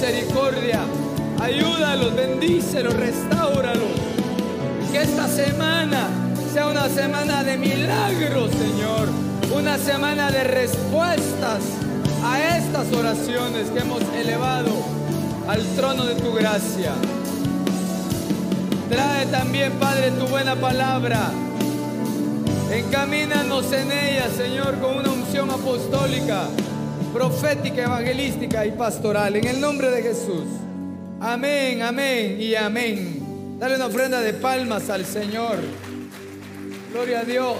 Misericordia. Ayúdalos, bendícelos, restauralos. Que esta semana sea una semana de milagros, Señor. Una semana de respuestas a estas oraciones que hemos elevado al trono de tu gracia. Trae también, Padre, tu buena palabra. Encamínanos en ella, Señor, con una unción apostólica, profética, evangelística y pastoral. En el nombre de Jesús. Amén, amén y amén. Dale una ofrenda de palmas al Señor. Gloria a Dios.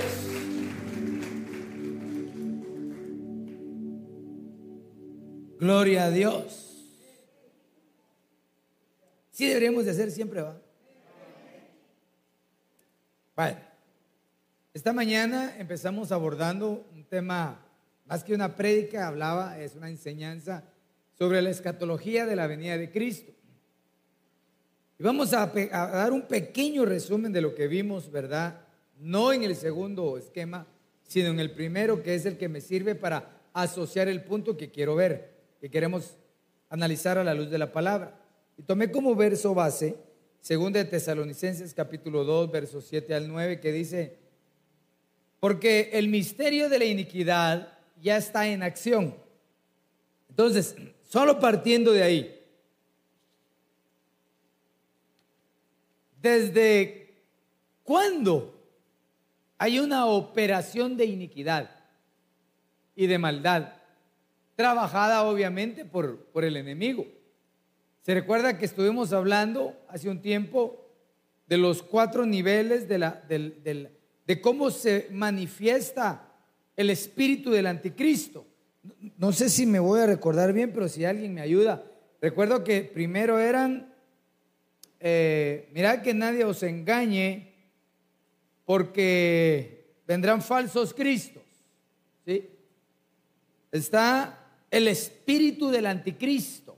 Gloria a Dios. Sí deberíamos de hacer siempre, ¿va? Bueno, esta mañana empezamos abordando un tema, más que una prédica, hablaba, es una enseñanza sobre la escatología de la venida de Cristo. Y vamos a, dar un pequeño resumen de lo que vimos, ¿verdad? No en el segundo esquema, sino en el primero, que es el que me sirve para asociar el punto que quiero ver, que queremos analizar a la luz de la palabra. Y tomé como verso base, según de Tesalonicenses capítulo 2, versos 7 al 9, que dice, porque el misterio de la iniquidad ya está en acción. Entonces, solo partiendo de ahí, ¿Desde cuándo hay una operación de iniquidad y de maldad? Trabajada obviamente por, por el enemigo. Se recuerda que estuvimos hablando hace un tiempo de los cuatro niveles de, la, del- de cómo se manifiesta el espíritu del anticristo. No sé si me voy a recordar bien, pero si alguien me ayuda. Recuerdo que primero eran eh, mirad que nadie os engañe, porque vendrán falsos cristos. ¿sí? Está el espíritu del anticristo.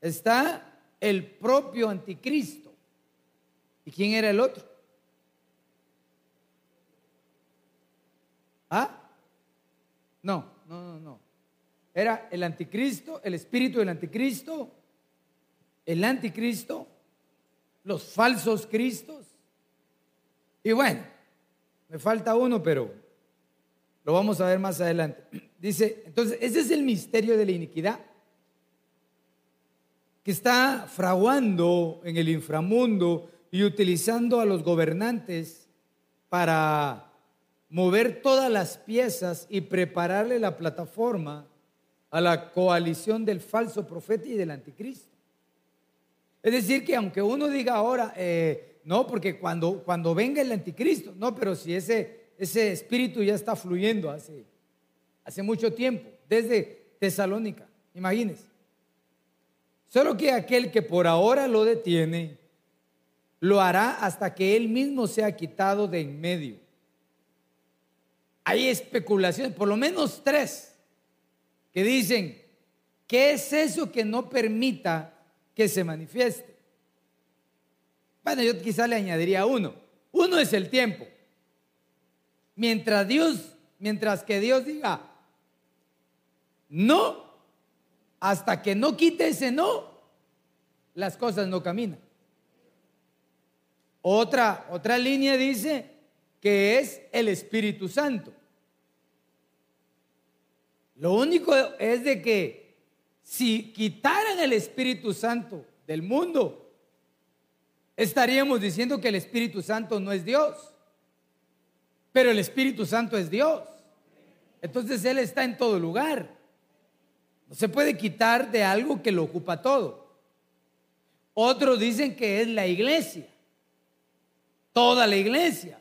Está el propio anticristo. ¿Y quién era el otro? ¿Ah? No, no, no, no. Era el anticristo, el espíritu del anticristo, el anticristo, los falsos cristos. Y bueno, me falta uno, pero lo vamos a ver más adelante. Dice, entonces, ese es el misterio de la iniquidad que está fraguando en el inframundo y utilizando a los gobernantes para mover todas las piezas y prepararle la plataforma a la coalición del falso profeta y del anticristo. Es decir, que aunque uno diga ahora, eh, no, porque cuando, cuando venga el anticristo, no, pero si ese, ese espíritu ya está fluyendo hace, hace mucho tiempo, desde Tesalónica, imagínense. Solo que aquel que por ahora lo detiene, lo hará hasta que él mismo sea quitado de en medio. Hay especulaciones, por lo menos tres, que dicen, ¿qué es eso que no permita que se manifieste? Bueno, yo quizá le añadiría uno. Uno es el tiempo. Mientras Dios, mientras que Dios diga, no, hasta que no quite ese no, las cosas no caminan. Otra, otra línea dice que es el Espíritu Santo. Lo único es de que si quitaran el Espíritu Santo del mundo, estaríamos diciendo que el Espíritu Santo no es Dios. Pero el Espíritu Santo es Dios. Entonces Él está en todo lugar. No se puede quitar de algo que lo ocupa todo. Otros dicen que es la iglesia. Toda la iglesia.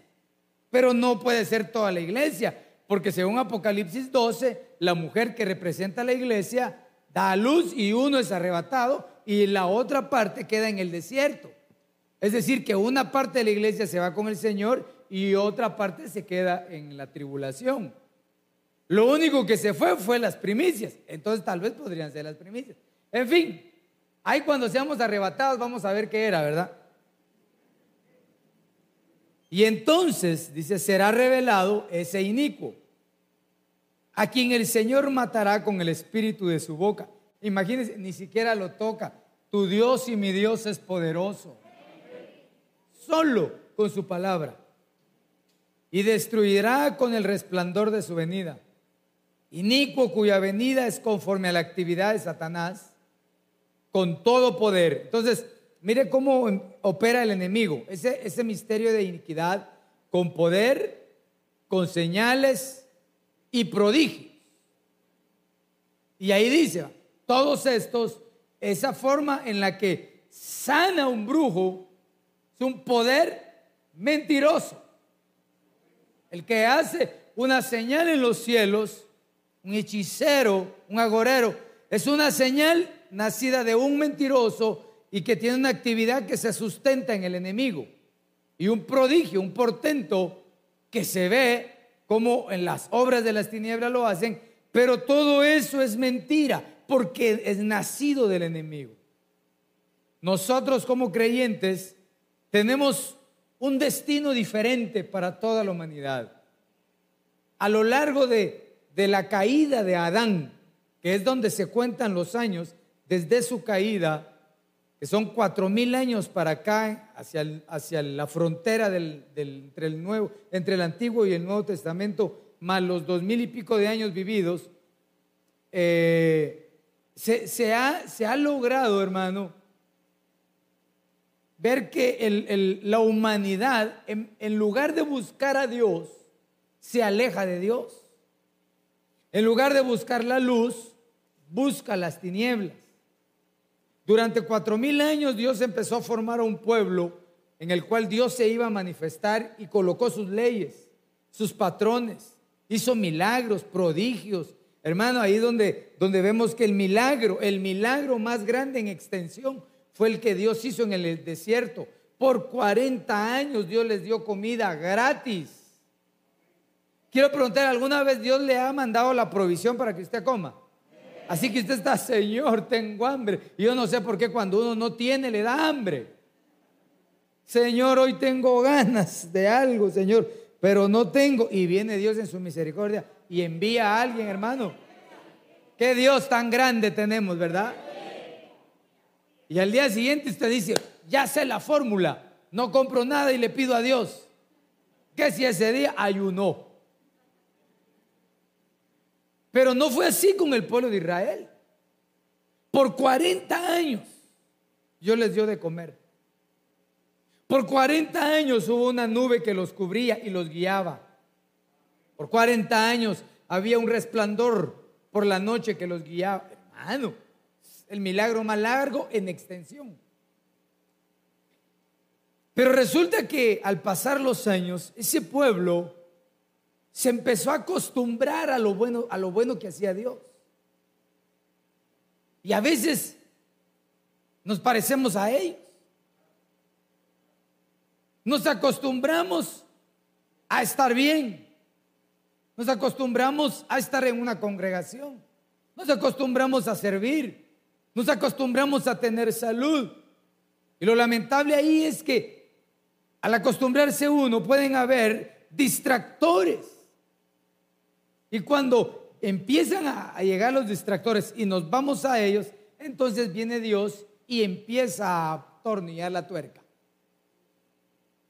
Pero no puede ser toda la iglesia. Porque según Apocalipsis 12, la mujer que representa a la iglesia da a luz y uno es arrebatado y la otra parte queda en el desierto. Es decir, que una parte de la iglesia se va con el Señor y otra parte se queda en la tribulación. Lo único que se fue fue las primicias. Entonces tal vez podrían ser las primicias. En fin, ahí cuando seamos arrebatados vamos a ver qué era, ¿verdad? Y entonces, dice, será revelado ese inicuo, a quien el Señor matará con el espíritu de su boca. Imagínense, ni siquiera lo toca. Tu Dios y mi Dios es poderoso. Solo con su palabra. Y destruirá con el resplandor de su venida. Inicuo cuya venida es conforme a la actividad de Satanás, con todo poder. Entonces, mire cómo opera el enemigo. Ese, ese misterio de iniquidad con poder, con señales y prodigios. Y ahí dice, todos estos, esa forma en la que sana un brujo, es un poder mentiroso. El que hace una señal en los cielos, un hechicero, un agorero, es una señal nacida de un mentiroso y que tiene una actividad que se sustenta en el enemigo. Y un prodigio, un portento que se ve como en las obras de las tinieblas lo hacen, pero todo eso es mentira porque es nacido del enemigo. Nosotros como creyentes tenemos un destino diferente para toda la humanidad. A lo largo de, de la caída de Adán, que es donde se cuentan los años, desde su caída, que son cuatro mil años para acá, hacia, hacia la frontera del, entre, el nuevo, entre el Antiguo y el Nuevo Testamento, más los dos mil y pico de años vividos, eh, se, ha, se, ha, logrado, hermano, ver que la humanidad, en lugar de buscar a Dios, se aleja de Dios. En lugar de buscar la luz, busca las tinieblas. Durante cuatro mil años Dios empezó a formar a un pueblo en el cual Dios se iba a manifestar y colocó sus leyes, sus patrones, hizo milagros, prodigios. Hermano, ahí donde, donde vemos que el milagro, el milagro más grande en extensión fue el que Dios hizo en el desierto. Por 40 años Dios les dio comida gratis. Quiero preguntar, ¿alguna vez Dios le ha mandado la provisión para que usted coma? Así que usted está, Señor, tengo hambre. Y yo no sé por qué cuando uno no tiene le da hambre. Señor, hoy tengo ganas de algo, Señor, pero no tengo. Y viene Dios en su misericordia y envía a alguien, hermano. Qué Dios tan grande tenemos, ¿verdad? Y al día siguiente usted dice, ya sé la fórmula, no compro nada y le pido a Dios. Que si ese día ayunó. Pero no fue así con el pueblo de Israel. Por 40 años yo les dio de comer. Por 40 años hubo una nube que los cubría y los guiaba. Por 40 años había un resplandor por la noche que los guiaba. Hermano, el milagro más largo en extensión. Pero resulta que al pasar los años, ese pueblo se empezó a acostumbrar a lo bueno, a lo bueno que hacía Dios. Y a veces nos parecemos a ellos. Nos acostumbramos a estar bien. Nos acostumbramos a estar en una congregación. Nos acostumbramos a servir. Nos acostumbramos a tener salud. Y lo lamentable ahí es que al acostumbrarse uno pueden haber distractores y cuando empiezan a, llegar los distractores y nos vamos a ellos, entonces viene Dios y empieza a tornillar la tuerca.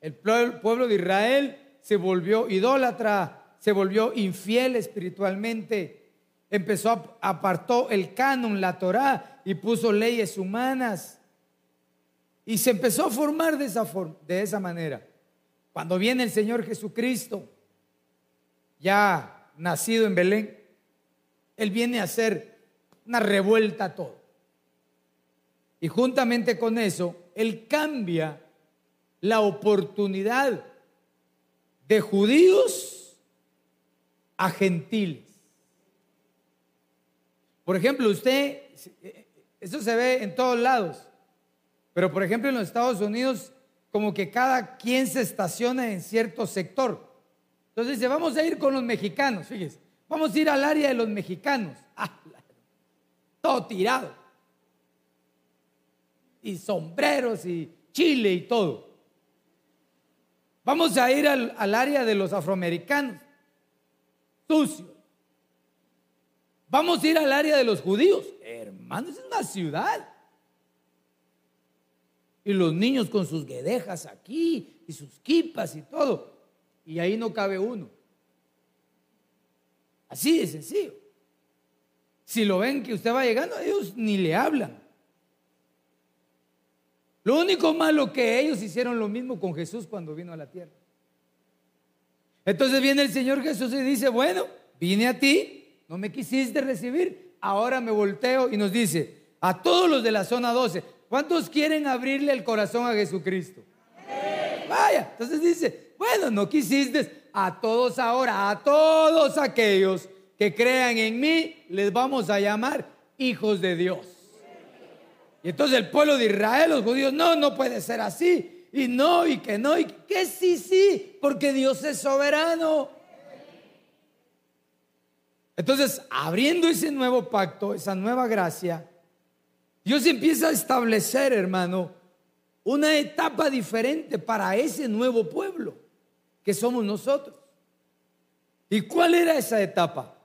El pueblo de Israel se volvió idólatra, se volvió infiel espiritualmente empezó, apartó el canon, la Torá, y puso leyes humanas. Y se empezó a formar de esa, forma, de esa manera. Cuando viene el Señor Jesucristo, ya nacido en Belén, Él viene a hacer una revuelta a todo. Y juntamente con eso, Él cambia la oportunidad de judíos a gentiles. Por ejemplo, usted, eso se ve en todos lados, pero por ejemplo en los Estados Unidos, como que cada quien se estaciona en cierto sector. Entonces dice, vamos a ir con los mexicanos, fíjese, vamos a ir al área de los mexicanos. Ah, todo tirado. Y sombreros y chile y todo. Vamos a ir al, al área de los afroamericanos. Sucio. Vamos a ir al área de los judíos. Hermanos, es una ciudad. Y los niños con sus guedejas aquí y sus kipas y todo. Y ahí no cabe uno. Así de sencillo. Si lo ven que usted va llegando, ellos ni le hablan. Lo único malo que ellos hicieron lo mismo con Jesús cuando vino a la tierra. Entonces viene el Señor Jesús y dice, bueno, vine a ti, no me quisiste recibir, ahora me volteo y nos dice, a todos los de la zona 12, ¿cuántos quieren abrirle el corazón a Jesucristo? Vaya, entonces dice, bueno, no quisiste, a todos ahora, a todos aquellos que crean en mí, les vamos a llamar hijos de Dios. Y entonces el pueblo de Israel, los judíos, no, no puede ser así. Y no, y que no, y que sí, sí, porque Dios es soberano. Entonces, abriendo ese nuevo pacto, esa nueva gracia, Dios empieza a establecer, hermano, una etapa diferente para ese nuevo pueblo que somos nosotros. ¿Y cuál era esa etapa?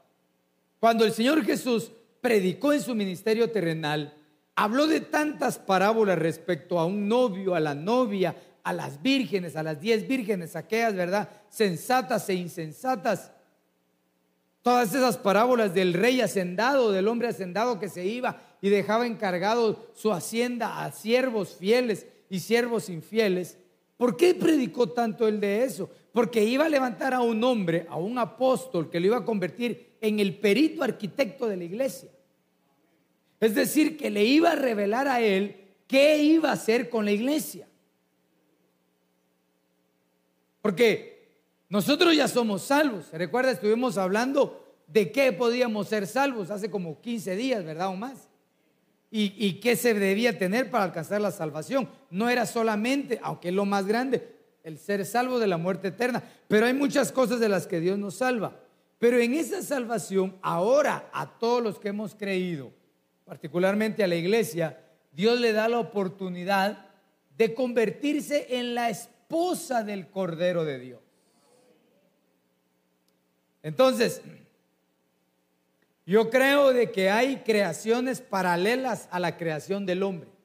Cuando el Señor Jesús predicó en su ministerio terrenal, Habló de tantas parábolas respecto a un novio, a la novia, a las vírgenes, a las diez vírgenes, aquellas, ¿verdad? Sensatas e insensatas. Todas esas parábolas del rey hacendado, del hombre hacendado que se iba y dejaba encargado su hacienda a siervos fieles y siervos infieles. ¿Por qué predicó tanto él de eso? Porque iba a levantar a un hombre, a un apóstol, que lo iba a convertir en el perito arquitecto de la iglesia. Es decir, que le iba a revelar a él qué iba a hacer con la iglesia. Porque nosotros ya somos salvos. ¿Se recuerda? Estuvimos hablando de qué podíamos ser salvos hace como 15 días, ¿verdad? O más. Y, y qué se debía tener para alcanzar la salvación. No era solamente, aunque es lo más grande, el ser salvo de la muerte eterna. Pero hay muchas cosas de las que Dios nos salva. Pero en esa salvación, ahora a todos los que hemos creído, particularmente a la iglesia, Dios le da la oportunidad de convertirse en la esposa del Cordero de Dios. Entonces, yo creo de que hay creaciones paralelas a la creación del hombre.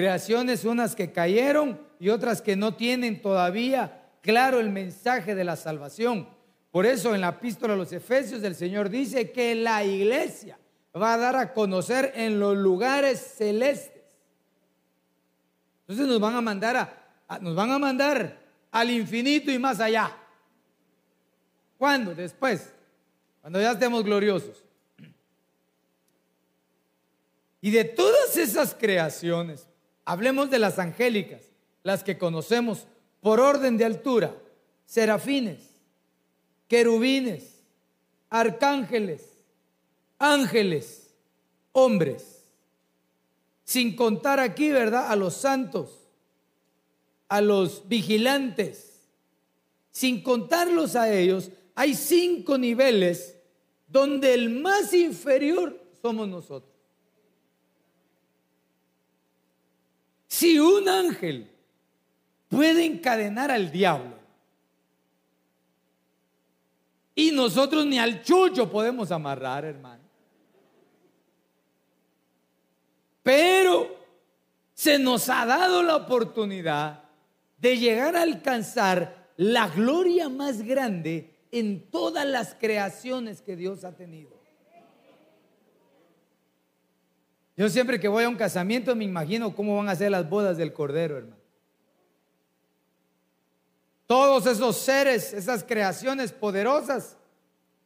Creaciones unas que cayeron y otras que no tienen todavía claro el mensaje de la salvación. Por eso en la epístola a los Efesios el Señor dice que la iglesia va a dar a conocer en los lugares celestes. Entonces nos van a mandar a, nos van a mandar al infinito y más allá. ¿Cuándo? Después, cuando ya estemos gloriosos. Y de todas esas creaciones, hablemos de las angélicas, las que conocemos por orden de altura, serafines, querubines, arcángeles, ángeles, hombres, sin contar aquí, ¿verdad? A los santos, a los vigilantes, sin contarlos a ellos, hay cinco niveles donde el más inferior somos nosotros. Si un ángel puede encadenar al diablo y nosotros ni al chucho podemos amarrar, hermano. Pero se nos ha dado la oportunidad de llegar a alcanzar la gloria más grande en todas las creaciones que Dios ha tenido. Yo siempre que voy a un casamiento me imagino cómo van a ser las bodas del Cordero, hermano. Todos esos seres, esas creaciones poderosas,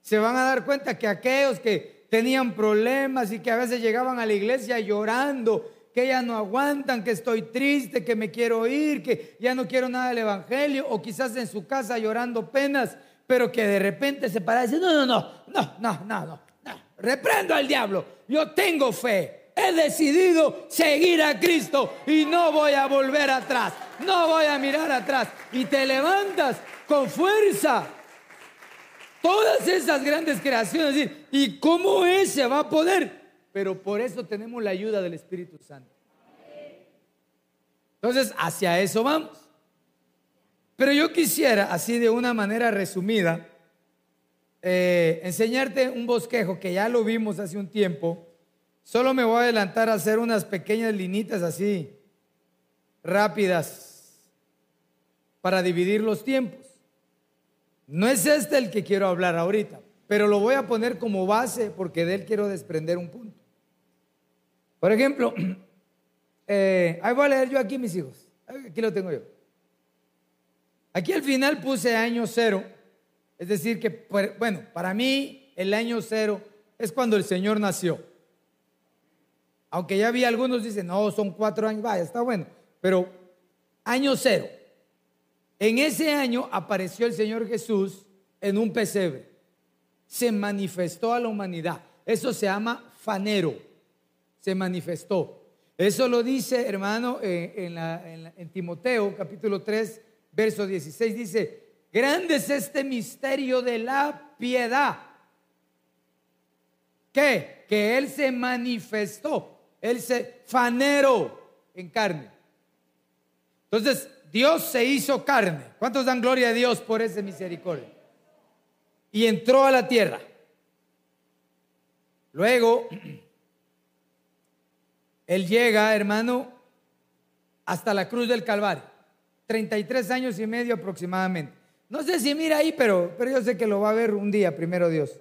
se van a dar cuenta que aquellos que tenían problemas y que a veces llegaban a la iglesia llorando, que ya no aguantan, que estoy triste, que me quiero ir, que ya no quiero nada del Evangelio, o quizás en su casa llorando penas, pero que de repente se para y dice, no, no, no, no, no, no, no, no, reprendo al diablo, yo tengo fe, he decidido seguir a Cristo y no voy a volver atrás, no voy a mirar atrás, y te levantas con fuerza. Todas esas grandes creaciones, ¿y cómo ese va a poder? Pero por eso tenemos la ayuda del Espíritu Santo. Entonces, hacia eso vamos. Pero yo quisiera, así de una manera resumida, eh, enseñarte un bosquejo que ya lo vimos hace un tiempo. Solo me voy a adelantar a hacer unas pequeñas linitas así, rápidas, para dividir los tiempos. No es este el que quiero hablar ahorita, pero lo voy a poner como base porque de él quiero desprender un punto. Por ejemplo, eh, ahí voy a leer yo aquí mis hijos. Aquí lo tengo yo. Aquí al final puse año cero, es decir, que, bueno, para mí el año cero es cuando el Señor nació. Aunque ya había algunos dicen, no, son cuatro años, vaya, está bueno, pero año cero. En ese año apareció el Señor Jesús en un pesebre. Se manifestó a la humanidad. Eso se llama fanero. Se manifestó. Eso lo dice, hermano, en, en Timoteo capítulo 3, verso 16 dice, grande es este misterio de la piedad. ¿Qué? Que Él se manifestó, Él se fanero en carne. Entonces, Dios se hizo carne. ¿Cuántos dan gloria a Dios por esa misericordia? Y entró a la tierra. Luego, Él llega, hermano, hasta la cruz del Calvario. 33 años y medio aproximadamente. No sé si mira ahí, pero, pero yo sé que lo va a ver un día, primero Dios.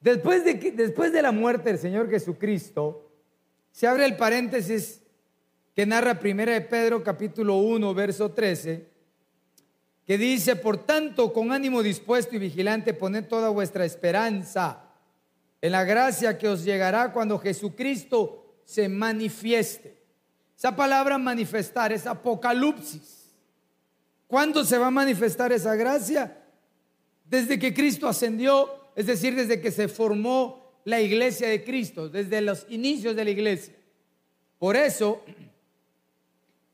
Después de, que, después de la muerte del Señor Jesucristo, se abre el paréntesis que narra primera de Pedro capítulo 1, verso 13, que dice, por tanto, con ánimo dispuesto y vigilante, poned toda vuestra esperanza en la gracia que os llegará cuando Jesucristo se manifieste. Esa palabra manifestar es apocalipsis. ¿Cuándo se va a manifestar esa gracia? Desde que Cristo ascendió, es decir, desde que se formó la iglesia de Cristo, desde los inicios de la iglesia. Por eso,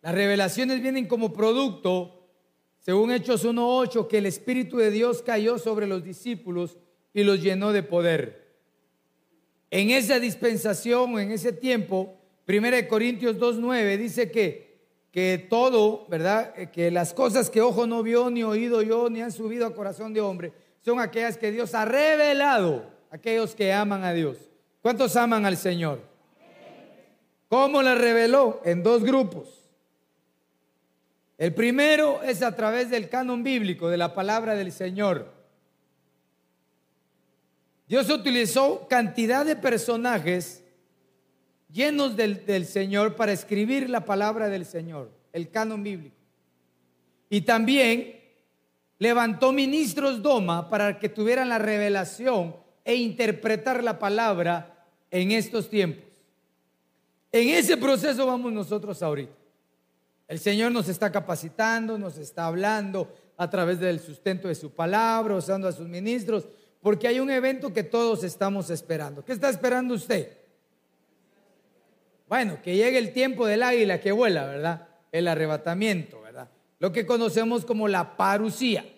las revelaciones vienen como producto, según Hechos 1.8, que el Espíritu de Dios cayó sobre los discípulos y los llenó de poder. En esa dispensación, en ese tiempo, Primera de Corintios 2.9 dice que, que todo, ¿verdad? Eh, que las cosas que ojo no vio, ni oído yo, ni han subido a corazón de hombre, son aquellas que Dios ha revelado aquellos que aman a Dios. ¿Cuántos aman al Señor? ¿Cómo las reveló? En dos grupos. El primero es a través del canon bíblico, de la palabra del Señor. Dios utilizó cantidad de personajes llenos del, Señor para escribir la palabra del Señor, el canon bíblico. Y también levantó ministros Doma para que tuvieran la revelación e interpretar la palabra en estos tiempos. En ese proceso vamos nosotros ahorita. El Señor nos está capacitando, nos está hablando a través del sustento de su palabra, usando a sus ministros, porque hay un evento que todos estamos esperando. ¿Qué está esperando usted? Bueno, que llegue el tiempo del águila que vuela, ¿verdad? El arrebatamiento, ¿verdad? Lo que conocemos como la parucía.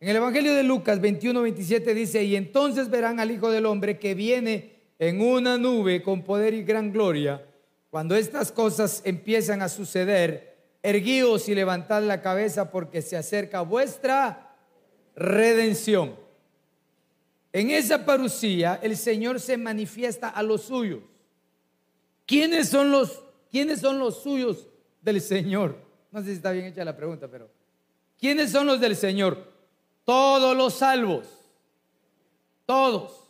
En el Evangelio de Lucas 21, 27 dice, y entonces verán al Hijo del Hombre que viene en una nube con poder y gran gloria. Cuando estas cosas empiezan a suceder, erguíos y levantad la cabeza porque se acerca vuestra redención. En esa parucía el Señor se manifiesta a los suyos. ¿Quiénes son los, quiénes son los suyos del Señor? No sé si está bien hecha la pregunta, pero ¿quiénes son los del Señor? Todos los salvos. Todos.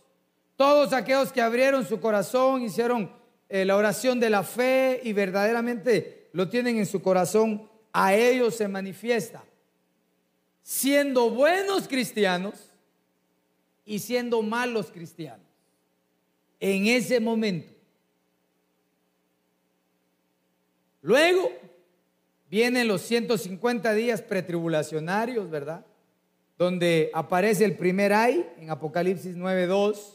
Todos aquellos que abrieron su corazón, hicieron eh, la oración de la fe y verdaderamente lo tienen en su corazón, a ellos se manifiesta. Siendo buenos cristianos y siendo malos cristianos. En ese momento. Luego vienen los 150 días pretribulacionarios, ¿verdad? Donde aparece el primer ay en Apocalipsis 9.2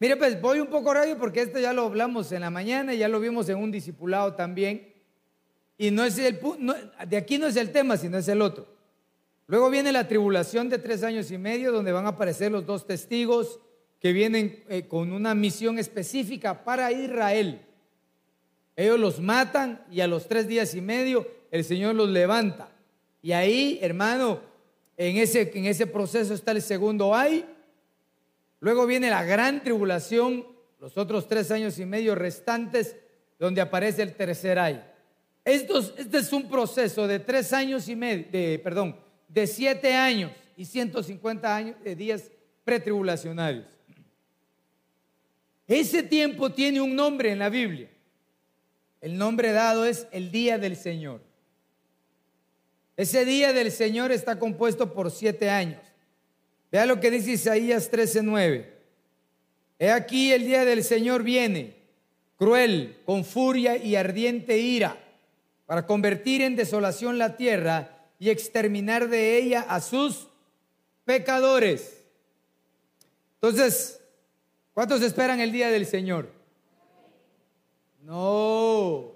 Mire, pues voy un poco rápido porque esto ya lo hablamos en la mañana ya lo vimos en un discipulado también. Y no es el de aquí no es el tema, sino es el otro. Luego viene la tribulación de tres años y medio, donde van a aparecer los dos testigos que vienen eh, con una misión específica para Israel. Ellos los matan y a los tres días y medio el Señor los levanta. Y ahí, hermano, en ese, en ese proceso está el segundo ay Luego viene la gran tribulación, los otros tres años y medio restantes, donde aparece el tercer ay. Estos, este es un proceso de tres años y medio, de, perdón, de siete años y 150 años, de días pretribulacionarios. Ese tiempo tiene un nombre en la Biblia. El nombre dado es el día del Señor. Ese día del Señor está compuesto por siete años. Vea lo que dice Isaías 13:9. He aquí el día del Señor viene, cruel, con furia y ardiente ira, para convertir en desolación la tierra y exterminar de ella a sus pecadores. Entonces, ¿cuántos esperan el día del Señor? No.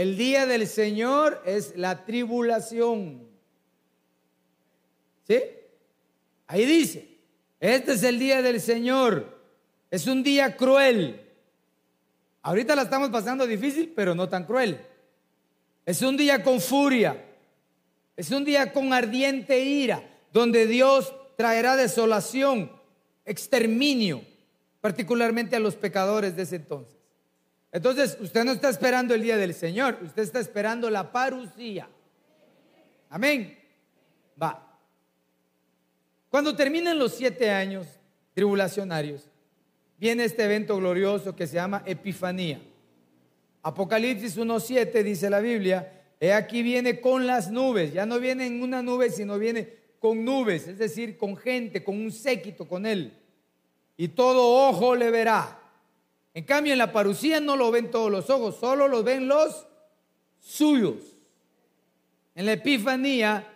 El día del Señor es la tribulación. ¿Sí? Ahí dice, este es el día del Señor. Es un día cruel. Ahorita la estamos pasando difícil, pero no tan cruel. Es un día con furia. Es un día con ardiente ira, donde Dios traerá desolación, exterminio, particularmente a los pecadores de ese entonces. Entonces, usted no está esperando el día del Señor, usted está esperando la parucía. Amén. Va. Cuando terminan los siete años tribulacionarios, viene este evento glorioso que se llama Epifanía. Apocalipsis 1.7 dice la Biblia, he aquí viene con las nubes, ya no viene en una nube, sino viene con nubes, es decir, con gente, con un séquito con él. Y todo ojo le verá. En cambio, en la parucía no lo ven todos los ojos, solo lo ven los suyos. En la Epifanía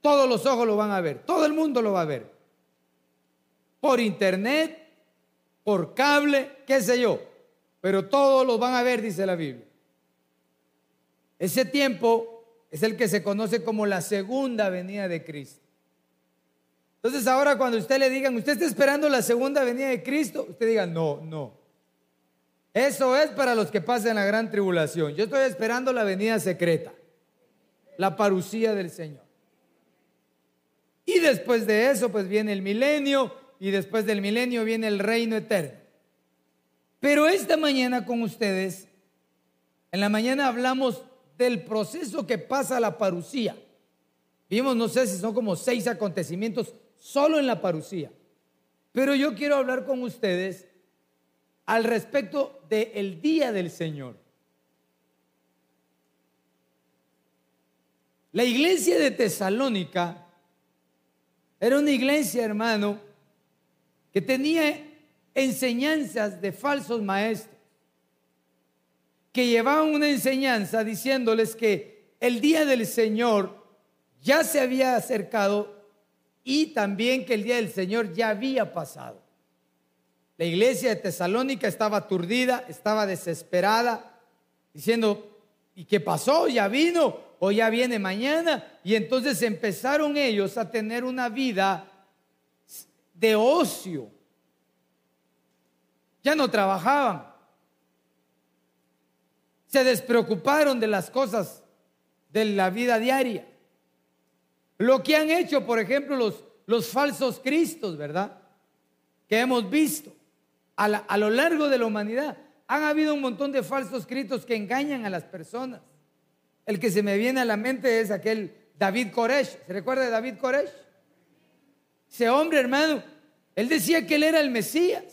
todos los ojos lo van a ver, todo el mundo lo va a ver. Por internet, por cable, qué sé yo. Pero todos lo van a ver, dice la Biblia. Ese tiempo es el que se conoce como la segunda venida de Cristo. Entonces ahora cuando usted le digan, usted está esperando la segunda venida de Cristo, usted diga, no, no. Eso es para los que pasen la gran tribulación. Yo estoy esperando la venida secreta, la parucía del Señor. Y después de eso, pues viene el milenio y después del milenio viene el reino eterno. Pero esta mañana con ustedes, en la mañana hablamos del proceso que pasa la parucía. Vimos, no sé si son como seis acontecimientos solo en la parucía. Pero yo quiero hablar con ustedes al respecto del día del Señor. La iglesia de Tesalónica era una iglesia, hermano, que tenía enseñanzas de falsos maestros, que llevaban una enseñanza diciéndoles que el día del Señor ya se había acercado y también que el día del Señor ya había pasado. La iglesia de Tesalónica estaba aturdida, estaba desesperada, diciendo, ¿y qué pasó? ¿Ya vino? o ya viene mañana. Y entonces empezaron ellos a tener una vida de ocio. Ya no trabajaban. Se despreocuparon de las cosas de la vida diaria. Lo que han hecho, por ejemplo, los, los falsos cristos, ¿verdad? Que hemos visto a, lo largo de la humanidad. Han habido un montón de falsos cristos que engañan a las personas. El que se me viene a la mente es aquel David Koresh. ¿Se recuerda de David Koresh? Ese hombre, hermano, Él decía que él era el Mesías.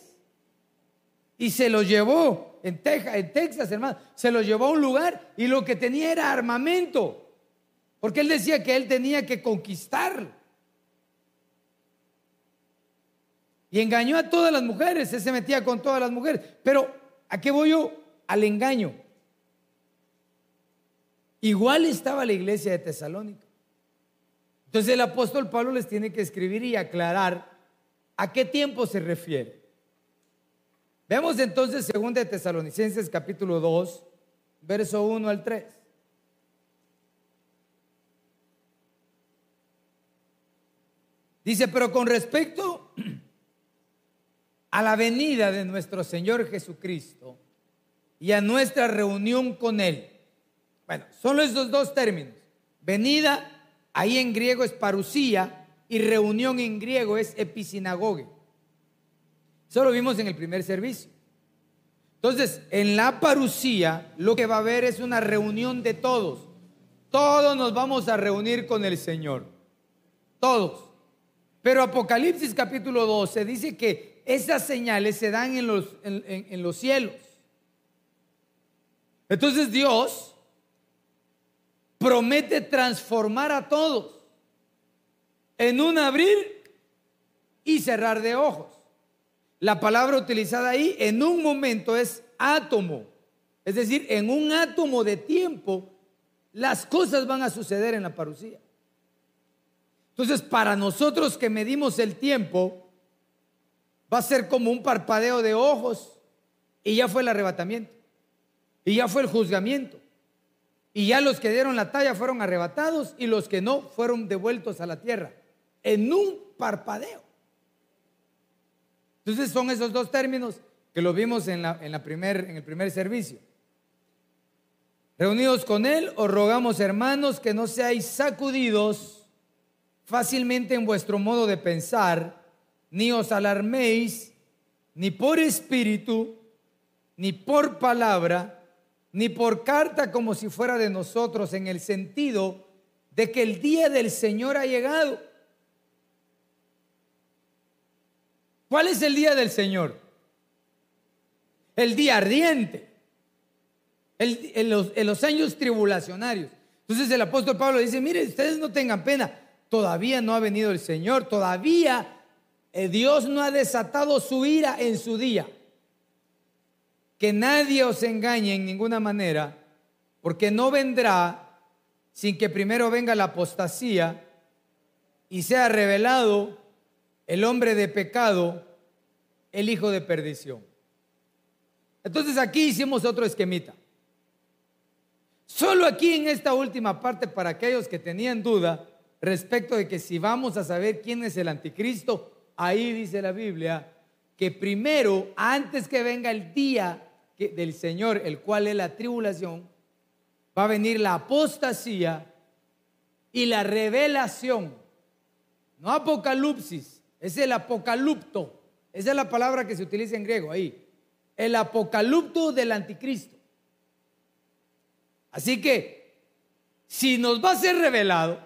Y se lo llevó en Texas, en Texas, hermano. Se lo llevó a un lugar y lo que tenía era armamento. Porque él decía que él tenía que conquistar. Y engañó a todas las mujeres. Él se metía con todas las mujeres. Pero, ¿a qué voy yo? Al engaño. Igual estaba la iglesia de Tesalónica. Entonces el apóstol Pablo les tiene que escribir y aclarar a qué tiempo se refiere. Veamos entonces 2 de Tesalonicenses capítulo 2, verso 1 al 3. Dice, pero con respecto a la venida de nuestro Señor Jesucristo y a nuestra reunión con Él. Bueno, son esos dos términos. Venida, ahí en griego es parusía, y reunión en griego es episinagoge. Eso lo vimos en el primer servicio. Entonces, en la parusía lo que va a haber es una reunión de todos. Todos nos vamos a reunir con el Señor. Todos. Pero Apocalipsis capítulo 12 dice que esas señales se dan en los, en los cielos. Entonces Dios promete transformar a todos en un abrir y cerrar de ojos. La palabra utilizada ahí en un momento es átomo. Es decir, en un átomo de tiempo las cosas van a suceder en la parucía. Entonces, para nosotros que medimos el tiempo, va a ser como un parpadeo de ojos y ya fue el arrebatamiento. Y ya fue el juzgamiento. Y ya los que dieron la talla fueron arrebatados y los que no fueron devueltos a la tierra. En un parpadeo. Entonces son esos dos términos que lo vimos en, la, en, la primer, en el primer servicio. Reunidos con Él, os rogamos, hermanos, que no seáis sacudidos fácilmente en vuestro modo de pensar, ni os alarméis, ni por espíritu, ni por palabra, ni por carta como si fuera de nosotros, en el sentido de que el día del Señor ha llegado. ¿Cuál es el día del Señor? El día ardiente, en, los, en los años tribulacionarios. Entonces el apóstol Pablo dice, mire, ustedes no tengan pena, todavía no ha venido el Señor, todavía Dios no ha desatado su ira en su día que nadie os engañe en ninguna manera, porque no vendrá sin que primero venga la apostasía y sea revelado el hombre de pecado, el hijo de perdición. Entonces aquí hicimos otro esquemita. Solo aquí en esta última parte para aquellos que tenían duda respecto de que si vamos a saber quién es el anticristo, ahí dice la Biblia que primero, antes que venga el día del Señor, el cual es la tribulación, va a venir la apostasía y la revelación. No apocalipsis, es el apocalipto. Esa es la palabra que se utiliza en griego ahí. El apocalipto del anticristo. Así que, si nos va a ser revelado,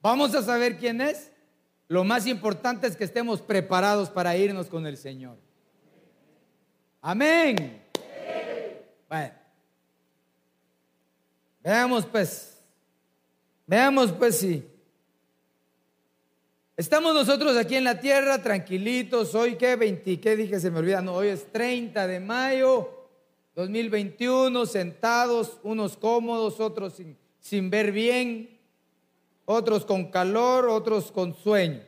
vamos a saber quién es. Lo más importante es que estemos preparados para irnos con el Señor. Amén. Bueno. Veamos pues. Veamos pues si. Estamos nosotros aquí en la tierra tranquilitos. Hoy qué 20, qué dije, se me olvida. No, hoy es 30 de mayo 2021, sentados, unos cómodos, otros sin, sin ver bien, otros con calor, otros con sueño.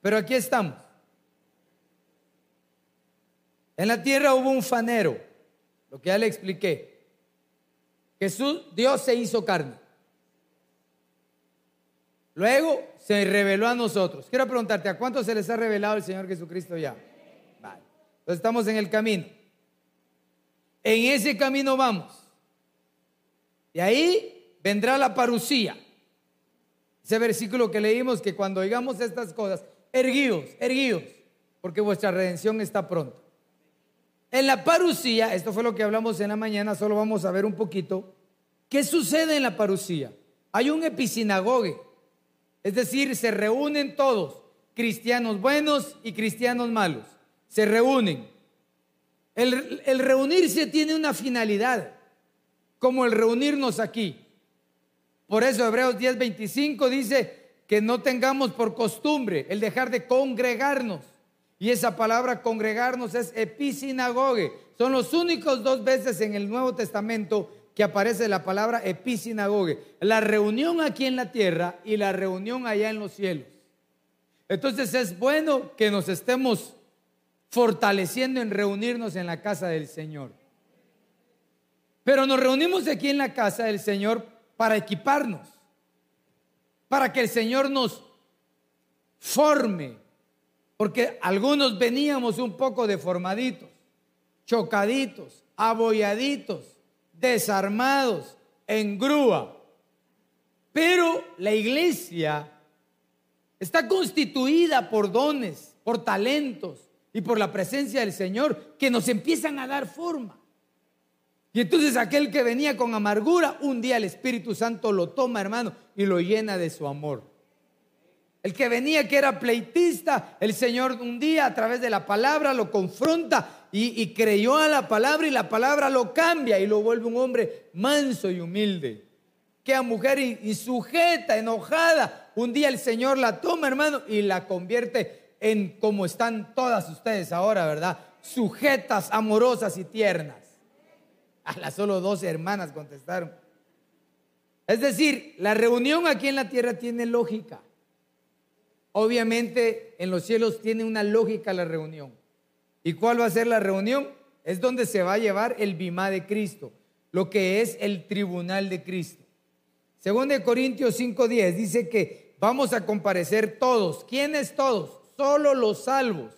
Pero aquí estamos. En la tierra hubo un fanero lo que ya le expliqué. Jesús, Dios se hizo carne. Luego se reveló a nosotros. Quiero preguntarte, ¿a cuántos se les ha revelado el Señor Jesucristo ya? Vale. Entonces estamos en el camino. En ese camino vamos. Y ahí vendrá la parucía. Ese versículo que leímos que cuando oigamos estas cosas, erguíos, erguíos, porque vuestra redención está pronto. En la parucía, esto fue lo que hablamos en la mañana, solo vamos a ver un poquito. ¿Qué sucede en la parucía? Hay un episinagogue, es decir, se reúnen todos cristianos buenos y cristianos malos. Se reúnen. El reunirse tiene una finalidad, como el reunirnos aquí. Por eso Hebreos 10:25 dice que no tengamos por costumbre el dejar de congregarnos. Y esa palabra congregarnos es episinagoge. Son los únicos dos veces en el Nuevo Testamento que aparece la palabra episinagoge. La reunión aquí en la tierra y la reunión allá en los cielos. Entonces es bueno que nos estemos fortaleciendo en reunirnos en la casa del Señor. Pero nos reunimos aquí en la casa del Señor para equiparnos, para que el Señor nos forme, porque algunos veníamos un poco deformaditos, chocaditos, abolladitos, desarmados, en grúa. Pero la iglesia está constituida por dones, por talentos y por la presencia del Señor que nos empiezan a dar forma. Y entonces aquel que venía con amargura, un día el Espíritu Santo lo toma, hermano, y lo llena de su amor. El que venía que era pleitista, el Señor un día a través de la palabra lo confronta y, creyó a la palabra y la palabra lo cambia y lo vuelve un hombre manso y humilde. Que a mujer insujeta, enojada, un día el Señor la toma, hermano, y la convierte en como están todas ustedes ahora, ¿verdad? Sujetas, amorosas y tiernas. A las solo dos hermanas contestaron. Es decir, la reunión aquí en la tierra tiene lógica. Obviamente en los cielos tiene una lógica la reunión. ¿Y cuál va a ser la reunión? Es donde se va a llevar el bimá de Cristo, lo que es el tribunal de Cristo. Según de Corintios 5:10 dice que vamos a comparecer todos. ¿Quiénes todos? Solo los salvos.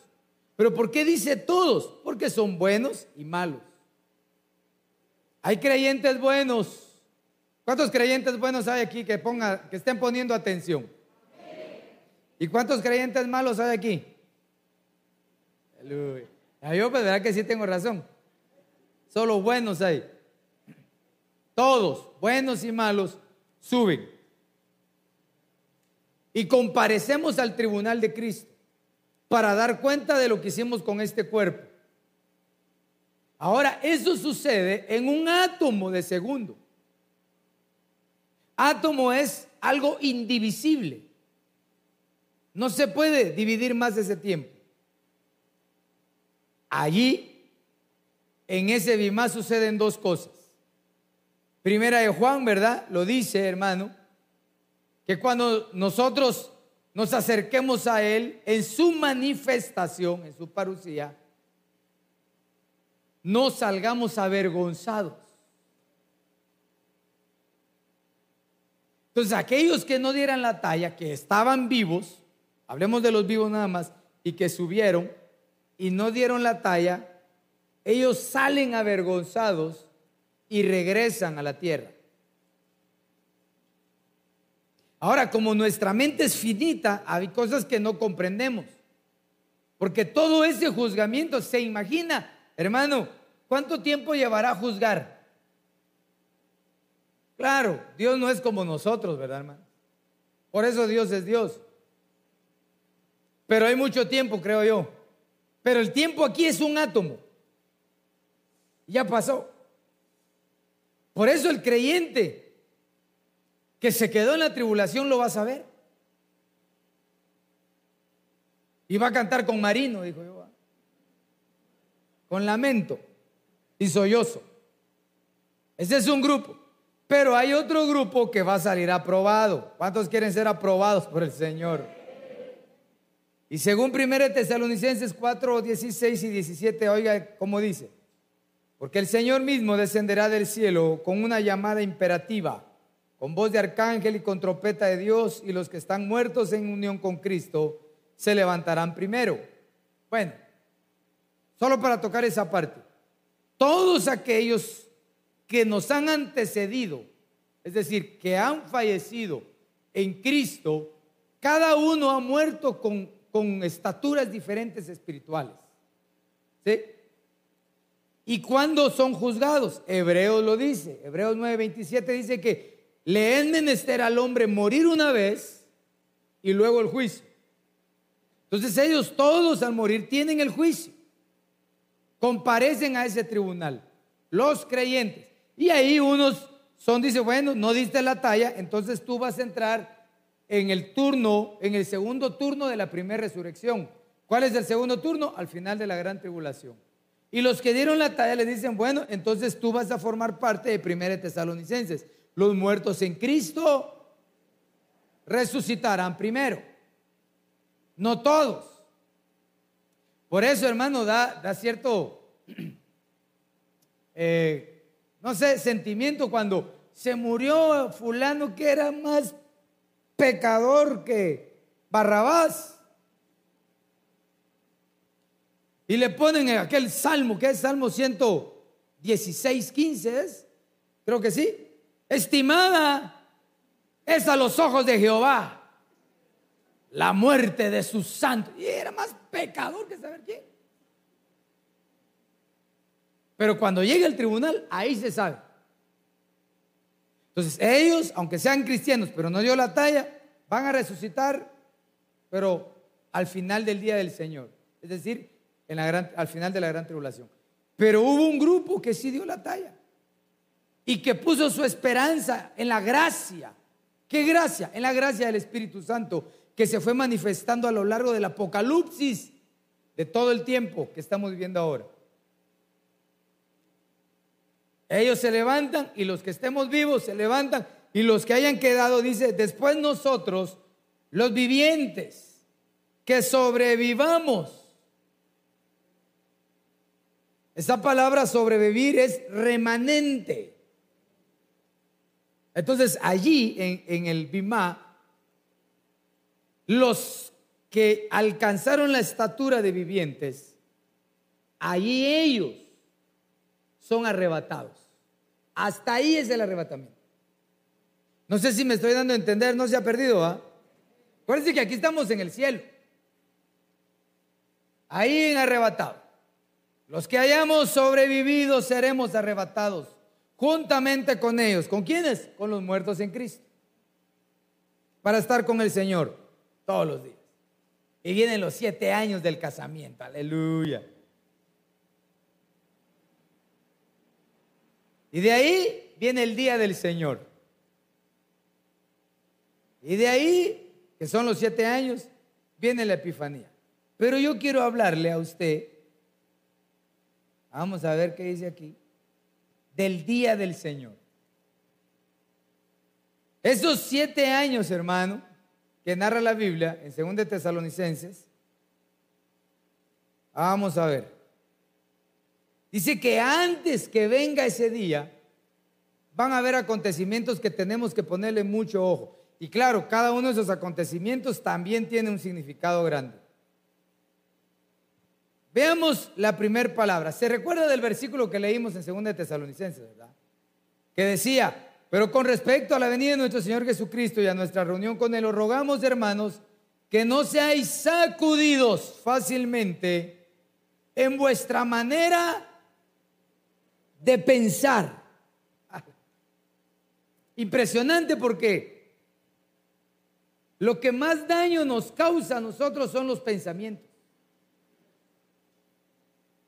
¿Pero por qué dice todos? Porque son buenos y malos. Hay creyentes buenos. ¿Cuántos creyentes buenos hay aquí que, ponga, que estén poniendo atención? ¿Y cuántos creyentes malos hay aquí? Yo pues verdad que sí tengo razón. Solo buenos hay. Todos, buenos y malos, suben. Y comparecemos al tribunal de Cristo para dar cuenta de lo que hicimos con este cuerpo. Ahora, eso sucede en un átomo de segundo. Átomo es algo indivisible. No se puede dividir más ese tiempo. Allí, en ese bimá suceden dos cosas. Primera de Juan, ¿verdad? Lo dice, hermano, que cuando nosotros nos acerquemos a Él en su manifestación, en su parucía, no salgamos avergonzados. Entonces, aquellos que no dieran la talla, que estaban vivos, hablemos de los vivos nada más, y que subieron y no dieron la talla, ellos salen avergonzados y regresan a la tierra. Ahora, como nuestra mente es finita, hay cosas que no comprendemos. Porque todo ese juzgamiento se imagina Hermano, ¿cuánto tiempo llevará a juzgar? Claro, Dios no es como nosotros, ¿verdad, hermano? Por eso Dios es Dios. Pero hay mucho tiempo, creo yo. Pero el tiempo aquí es un átomo. Ya pasó. Por eso el creyente que se quedó en la tribulación lo va a saber. Y va a cantar con Marino, dijo yo con lamento y sollozo. Ese es un grupo. Pero hay otro grupo que va a salir aprobado. ¿Cuántos quieren ser aprobados por el Señor? Y según 1 Tesalonicenses 4, 16 y 17, oiga cómo dice. Porque el Señor mismo descenderá del cielo con una llamada imperativa, con voz de arcángel y con trompeta de Dios, y los que están muertos en unión con Cristo se levantarán primero. Bueno, Solo para tocar esa parte. Todos aquellos que nos han antecedido, es decir, que han fallecido en Cristo, cada uno ha muerto con, con estaturas diferentes espirituales. ¿Sí? ¿Y cuándo son juzgados? Hebreos lo dice. Hebreos 9:27 dice que le es menester al hombre morir una vez y luego el juicio. Entonces ellos todos al morir tienen el juicio. Comparecen a ese tribunal, los creyentes. Y ahí unos son, dice, bueno, no diste la talla, entonces tú vas a entrar en el turno, en el segundo turno de la primera resurrección. ¿Cuál es el segundo turno? Al final de la gran tribulación. Y los que dieron la talla le dicen, bueno, entonces tú vas a formar parte de Primera Tesalonicenses. Los muertos en Cristo resucitarán primero. No todos. Por eso, hermano, da, cierto, eh, no sé, sentimiento cuando se murió fulano que era más pecador que Barrabás. Y le ponen en aquel salmo, que es Salmo 116, 15, ¿es? Creo que sí. Estimada es a los ojos de Jehová la muerte de sus santos. Y era más pecador que saber quién. Pero cuando llega el tribunal, ahí se sabe. Entonces ellos, aunque sean cristianos, pero no dio la talla, van a resucitar, pero al final del día del Señor. Es decir, al final de la gran tribulación. Pero hubo un grupo que sí dio la talla y que puso su esperanza en la gracia. ¿Qué gracia? En la gracia del Espíritu Santo que se fue manifestando a lo largo del apocalipsis de todo el tiempo que estamos viviendo ahora. Ellos se levantan y los que estemos vivos se levantan y los que hayan quedado, dice, después nosotros, los vivientes, que sobrevivamos esa palabra sobrevivir es remanente. Entonces allí en, el Bimá, los que alcanzaron la estatura de vivientes, allí ellos son arrebatados. Hasta ahí es el arrebatamiento. No sé si me estoy dando a entender, no se ha perdido, ¿ah? Acuérdense que aquí estamos en el cielo. Ahí en arrebatado. Los que hayamos sobrevivido seremos arrebatados juntamente con ellos. ¿Con quiénes? Con los muertos en Cristo. Para estar con el Señor todos los días. Y vienen los siete años del casamiento. Aleluya. Y de ahí viene el día del Señor. Y de ahí, que son los siete años, viene la Epifanía. Pero yo quiero hablarle a usted Vamos a ver qué dice aquí. Del día del Señor. Esos siete años, hermano, que narra la Biblia en 2 de Tesalonicenses, vamos a ver. Dice que antes que venga ese día, van a haber acontecimientos que tenemos que ponerle mucho ojo. Y claro, cada uno de esos acontecimientos también tiene un significado grande. Veamos la primera palabra. ¿Se recuerda del versículo que leímos en 2 de Tesalonicenses, verdad? Que decía, pero con respecto a la venida de nuestro Señor Jesucristo y a nuestra reunión con Él, os rogamos, hermanos, que no seáis sacudidos fácilmente en vuestra manera de pensar. Impresionante porque lo que más daño nos causa a nosotros son los pensamientos.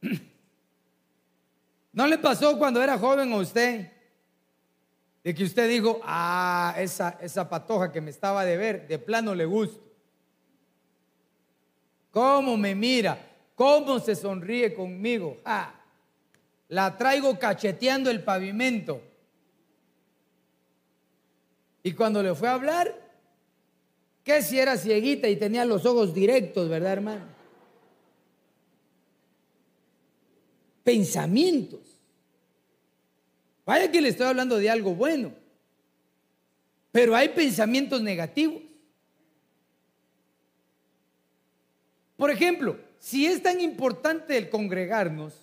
¿No le pasó cuando era joven a usted? De que usted dijo, ah, esa, esa patoja que me estaba de ver, de plano le gusta. ¿Cómo me mira? ¿Cómo se sonríe conmigo? Ah, la traigo cacheteando el pavimento. Y cuando le fue a hablar, ¿qué si era cieguita y tenía los ojos directos, verdad, hermano? pensamientos. Vaya que le estoy hablando de algo bueno, pero hay pensamientos negativos. Por ejemplo, si es tan importante el congregarnos,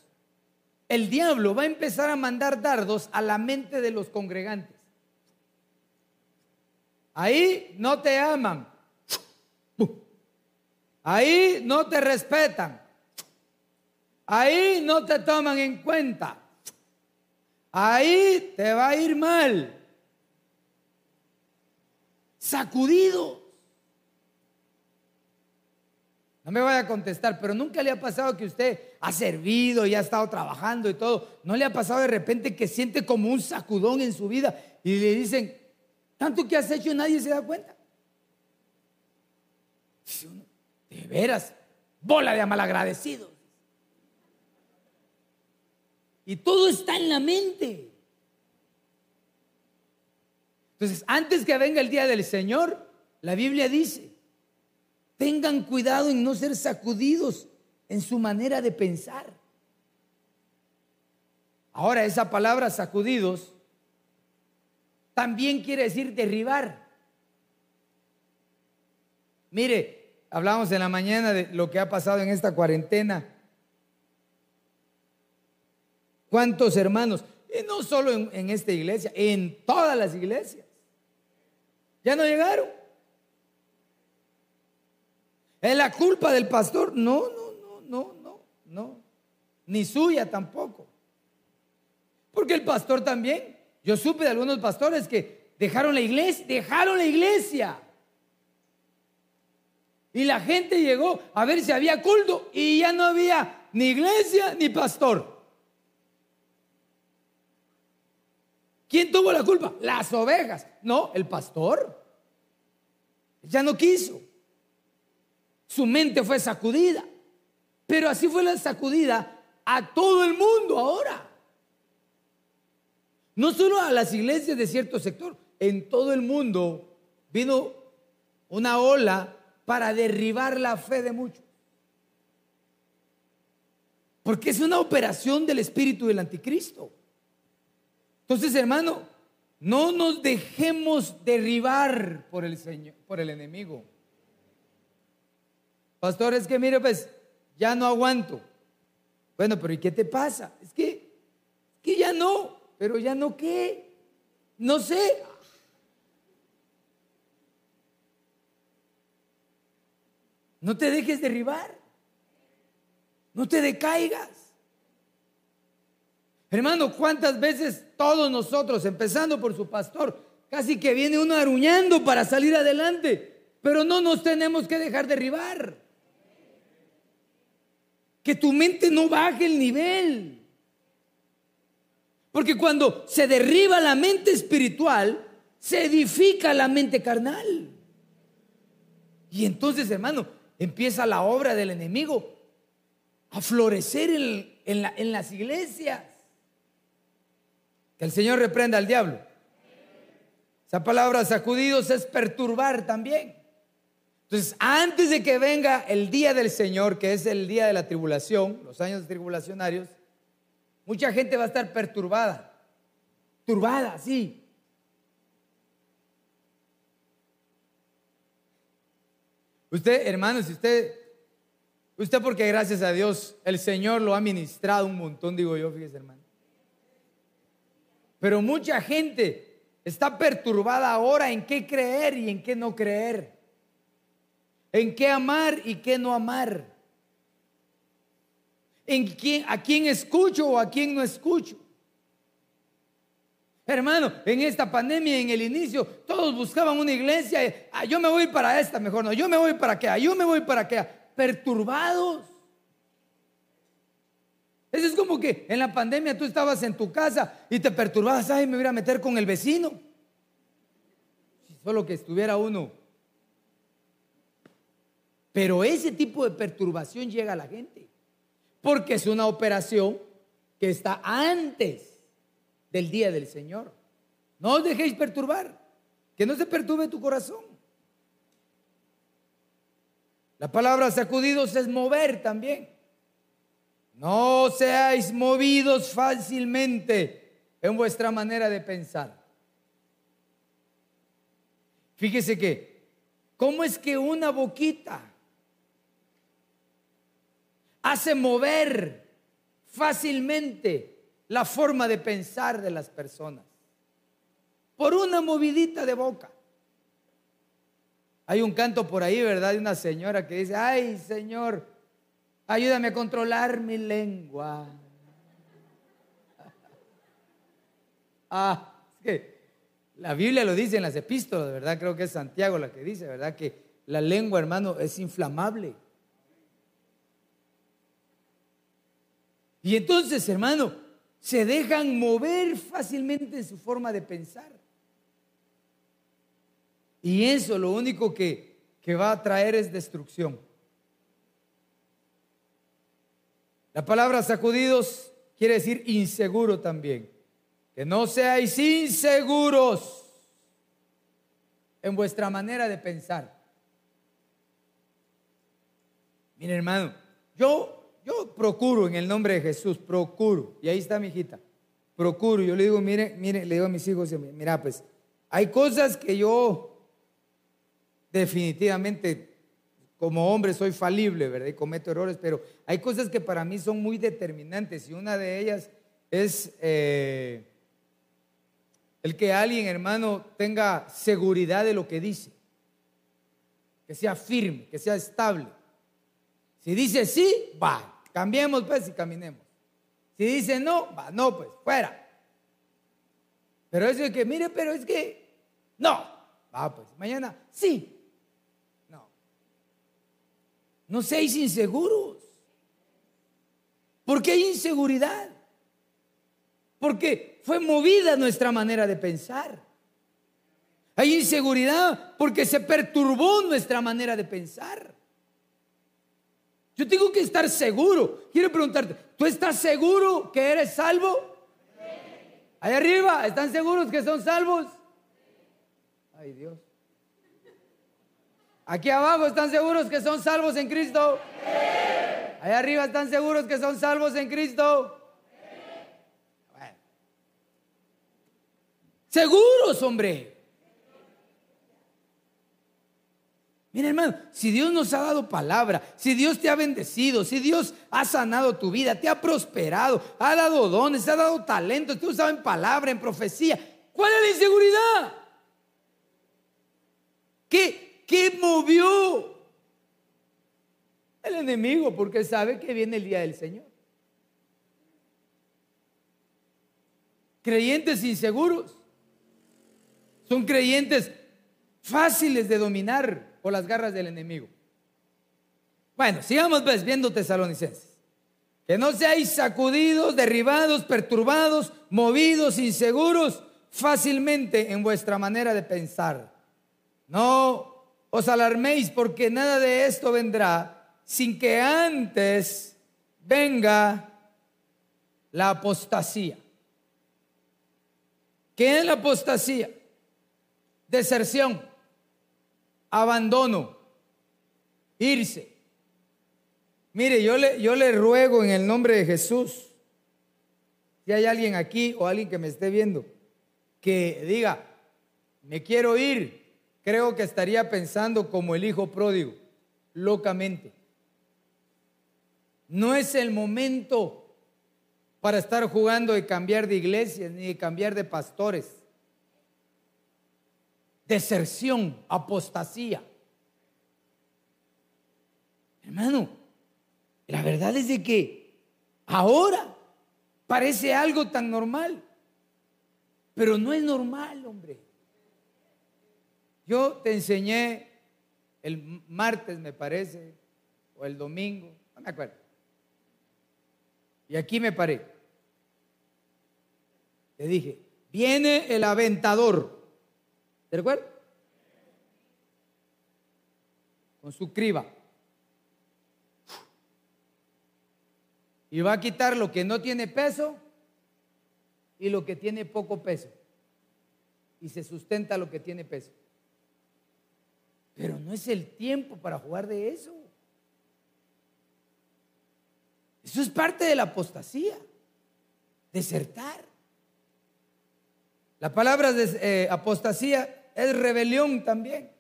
el diablo va a empezar a mandar dardos a la mente de los congregantes. Ahí no te aman. Ahí no te respetan. Ahí no te toman en cuenta. Ahí te va a ir mal. Sacudido. No me vaya a contestar, pero nunca le ha pasado que usted ha servido y ha estado trabajando y todo. ¿No le ha pasado de repente que siente como un sacudón en su vida y le dicen, tanto que has hecho y nadie se da cuenta? de veras, bola de malagradecidos. Y todo está en la mente. Entonces, antes que venga el día del Señor, la Biblia dice, Tengan cuidado en no ser sacudidos en su manera de pensar. Ahora, esa palabra sacudidos también quiere decir derribar. Mire, hablamos en la mañana de lo que ha pasado en esta cuarentena. ¿Cuántos hermanos? Y no solo en, en esta iglesia, en todas las iglesias. Ya no llegaron. ¿Es la culpa del pastor? No, no, no, no, no, no. Ni suya tampoco. Porque el pastor también. Yo supe de algunos pastores que dejaron la iglesia, dejaron la iglesia. Y la gente llegó a ver si había culto y ya no había ni iglesia ni pastor. ¿Quién tuvo la culpa? Las ovejas. No, el pastor. Ya no quiso. Su mente fue sacudida. Pero así fue la sacudida a todo el mundo ahora. No solo a las iglesias de cierto sector, en todo el mundo vino una ola para derribar la fe de muchos. Porque es una operación del espíritu del anticristo. Entonces, hermano, no nos dejemos derribar por el Señor, por el enemigo. Pastor, es que mire, pues ya no aguanto. Bueno, pero ¿y qué te pasa? Es que, que ya no, pero ya no qué. No sé. No te dejes derribar. No te decaigas. Hermano, ¿cuántas veces todos nosotros, empezando por su pastor, casi que viene uno aruñando para salir adelante, pero no nos tenemos que dejar derribar? que tu mente no baje el nivel. Porque cuando se derriba la mente espiritual, se edifica la mente carnal. Y entonces, hermano, empieza la obra del enemigo a florecer en, en las iglesias. Que el Señor reprenda al diablo. Esa palabra sacudidos es perturbar también. Entonces, antes de que venga el día del Señor, que es el día de la tribulación, los años tribulacionarios, mucha gente va a estar perturbada. Turbada, sí. Usted, hermano, si usted, usted porque gracias a Dios el Señor lo ha ministrado un montón, digo yo, fíjese hermano. Pero mucha gente está perturbada ahora en qué creer y en qué no creer en qué amar y qué no amar, en quién, a quién escucho o a quién no escucho. Hermano, en esta pandemia, en el inicio, todos buscaban una iglesia. Ah, yo me voy para esta, mejor no. Yo me voy para acá, yo me voy para acá. Perturbados. Eso es como que en la pandemia tú estabas en tu casa y te perturbabas. Ay, me voy a meter con el vecino. Solo que estuviera uno pero ese tipo de perturbación llega a la gente, porque es una operación que está antes del día del Señor. No os dejéis perturbar, que no se perturbe tu corazón. La palabra sacudidos es mover también. No seáis movidos fácilmente en vuestra manera de pensar. Fíjese que, ¿cómo es que una boquita hace mover fácilmente la forma de pensar de las personas. Por una movidita de boca. Hay un canto por ahí, ¿verdad? De una señora que dice, ay Señor, Ayúdame a controlar mi lengua. Ah, es que la Biblia lo dice en las epístolas, ¿verdad? Creo que es Santiago la que dice, ¿verdad? Que la lengua, hermano, es inflamable. Y entonces, hermano, se dejan mover fácilmente en su forma de pensar. Y eso lo único que, que va a traer es destrucción. La palabra sacudidos quiere decir inseguro también. Que no seáis inseguros en vuestra manera de pensar. Mire, hermano, yo yo procuro en el nombre de Jesús, procuro. Y ahí está mi hijita. Procuro. Yo le digo, mire, mire, le digo a mis hijos, mira, pues, hay cosas que yo definitivamente como hombre soy falible, ¿verdad? Y cometo errores, pero hay cosas que para mí son muy determinantes y una de ellas es eh, el que alguien, hermano, tenga seguridad de lo que dice, que sea firme, que sea estable. Si dice sí, va, Cambiemos pues y caminemos. Si dice no, va, no, pues, fuera. Pero eso es que, mire, pero es que, no, va, pues, mañana, sí. No. No seáis inseguros. ¿Por qué hay inseguridad? Porque fue movida nuestra manera de pensar. Hay inseguridad porque se perturbó nuestra manera de pensar. Yo tengo que estar seguro. Quiero preguntarte, ¿tú estás seguro que eres salvo? Ahí arriba, ¿están seguros que son salvos? Ay Dios. Aquí abajo, ¿están seguros que son salvos en Cristo? Ahí arriba, ¿están seguros que son salvos en Cristo? Seguros, hombre. Mira hermano, si Dios nos ha dado palabra, si Dios te ha bendecido, si Dios ha sanado tu vida, te ha prosperado, ha dado dones, ha dado talentos, ha usado en palabra, en profecía, ¿cuál es la inseguridad? ¿Qué, qué movió el enemigo? Porque sabe que viene el día del Señor. Creyentes inseguros son creyentes fáciles de dominar por las garras del enemigo. Bueno, sigamos pues viendo tesalonicenses. Que no seáis sacudidos, derribados, perturbados, movidos, inseguros fácilmente en vuestra manera de pensar. No os alarméis porque nada de esto vendrá sin que antes venga la apostasía. ¿Qué es la apostasía? Deserción abandono, irse. Mire, yo le, yo le ruego en el nombre de Jesús, si hay alguien aquí o alguien que me esté viendo, que diga, me quiero ir, creo que estaría pensando como el hijo pródigo, locamente. No es el momento para estar jugando de cambiar de iglesias ni de cambiar de pastores deserción, apostasía. Hermano, la verdad es de que ahora parece algo tan normal, pero no es normal, hombre. Yo te enseñé el martes, me parece, o el domingo, no me acuerdo. Y aquí me paré. Te dije, viene el aventador. ¿De acuerdo? Con su criba. Y va a quitar lo que no tiene peso y lo que tiene poco peso. Y se sustenta lo que tiene peso. Pero no es el tiempo para jugar de eso. Eso es parte de la apostasía. Desertar. La palabra de eh, apostasía es rebelión también.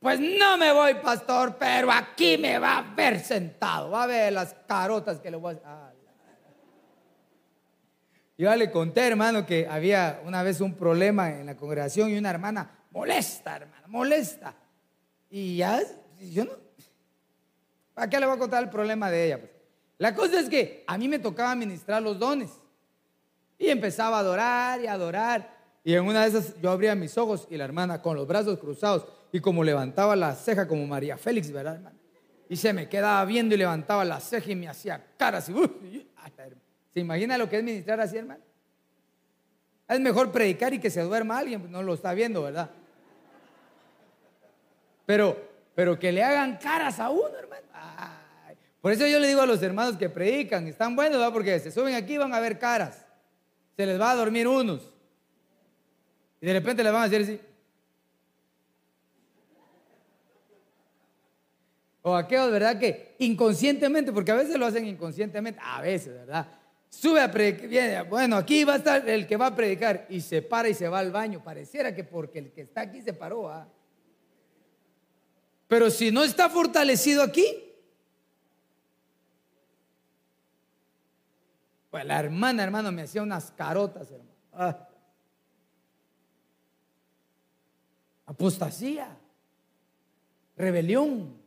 Pues no me voy, pastor, pero aquí me va a ver sentado. Va a ver las carotas que le voy a... Yo ya le conté, hermano, que había una vez un problema en la congregación y una hermana molesta, hermano, molesta. Y ya, yo no... ¿Para qué le voy a contar el problema de ella? Pues? La cosa es que a mí me tocaba administrar los dones. Y empezaba a adorar y adorar. Y en una de esas yo abría mis ojos y la hermana con los brazos cruzados y como levantaba la ceja como María Félix, ¿verdad, hermana? Y se me quedaba viendo y levantaba la ceja y me hacía caras. ¿Se imagina lo que es ministrar así, hermano? Es mejor predicar y que se duerma alguien, pues no lo está viendo, ¿verdad? Pero, pero que le hagan caras a uno, hermano. Por eso yo le digo a los hermanos que predican, están buenos, ¿verdad? Porque se suben aquí van a ver caras. Se les va a dormir unos. Y de repente les van a decir así. O aquellos, ¿verdad? Que inconscientemente, porque a veces lo hacen inconscientemente, a veces, ¿verdad? Sube a predicar, bueno, aquí va a estar el que va a predicar y se para y se va al baño. Pareciera que porque el que está aquí se paró. ¿ah? Pero si no está fortalecido aquí, pues la hermana, hermano, me hacía unas carotas, hermano. Ah. Apostasía, rebelión.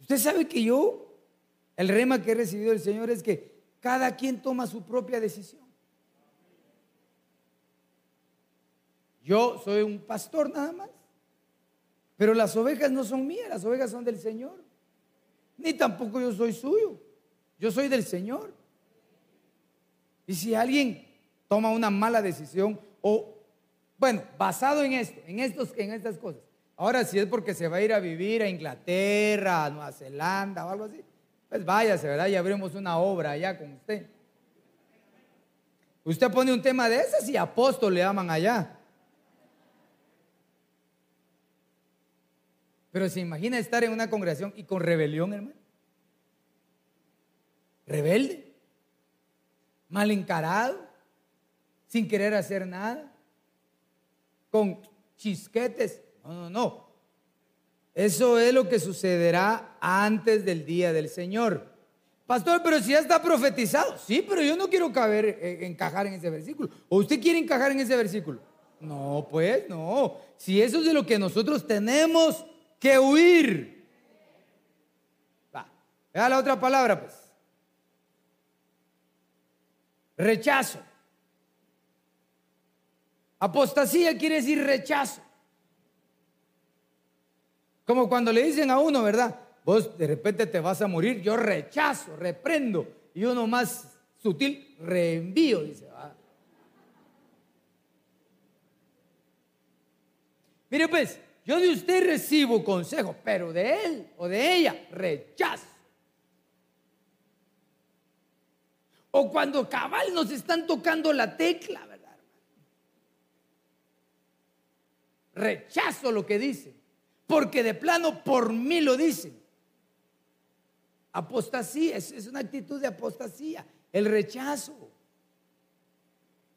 Usted sabe que yo el rema que he recibido del Señor es que cada quien toma su propia decisión. Yo soy un pastor nada más, pero las ovejas no son mías, las ovejas son del Señor. Ni tampoco yo soy suyo, yo soy del Señor. Y si alguien toma una mala decisión o, bueno, basado en esto, en, estos, en estas cosas, ahora si es porque se va a ir a vivir a Inglaterra, a Nueva Zelanda o algo así, pues váyase, ¿verdad? Y abrimos una obra allá con usted. Usted pone un tema de esas y apóstol le llaman allá. Pero se imagina estar en una congregación y con rebelión, hermano. Rebelde, mal encarado, sin querer hacer nada, con chisquetes. No, no, no. Eso es lo que sucederá antes del día del Señor. Pastor, pero si ya está profetizado. Sí, pero yo no quiero caber, eh, encajar en ese versículo. ¿O usted quiere encajar en ese versículo? No, pues no. Si eso es de lo que nosotros tenemos que huir. Va. Vea la otra palabra, pues. Rechazo. Apostasía quiere decir rechazo. Como cuando le dicen a uno, ¿verdad? Vos de repente te vas a morir, yo rechazo, reprendo. Y uno más sutil, reenvío, dice. Mire pues, yo de usted recibo consejo, pero de él o de ella rechazo. O cuando cabal nos están tocando la tecla, ¿verdad? Rechazo lo que dice porque de plano por mí lo dicen. Apostasía, es, es una actitud de apostasía, el rechazo.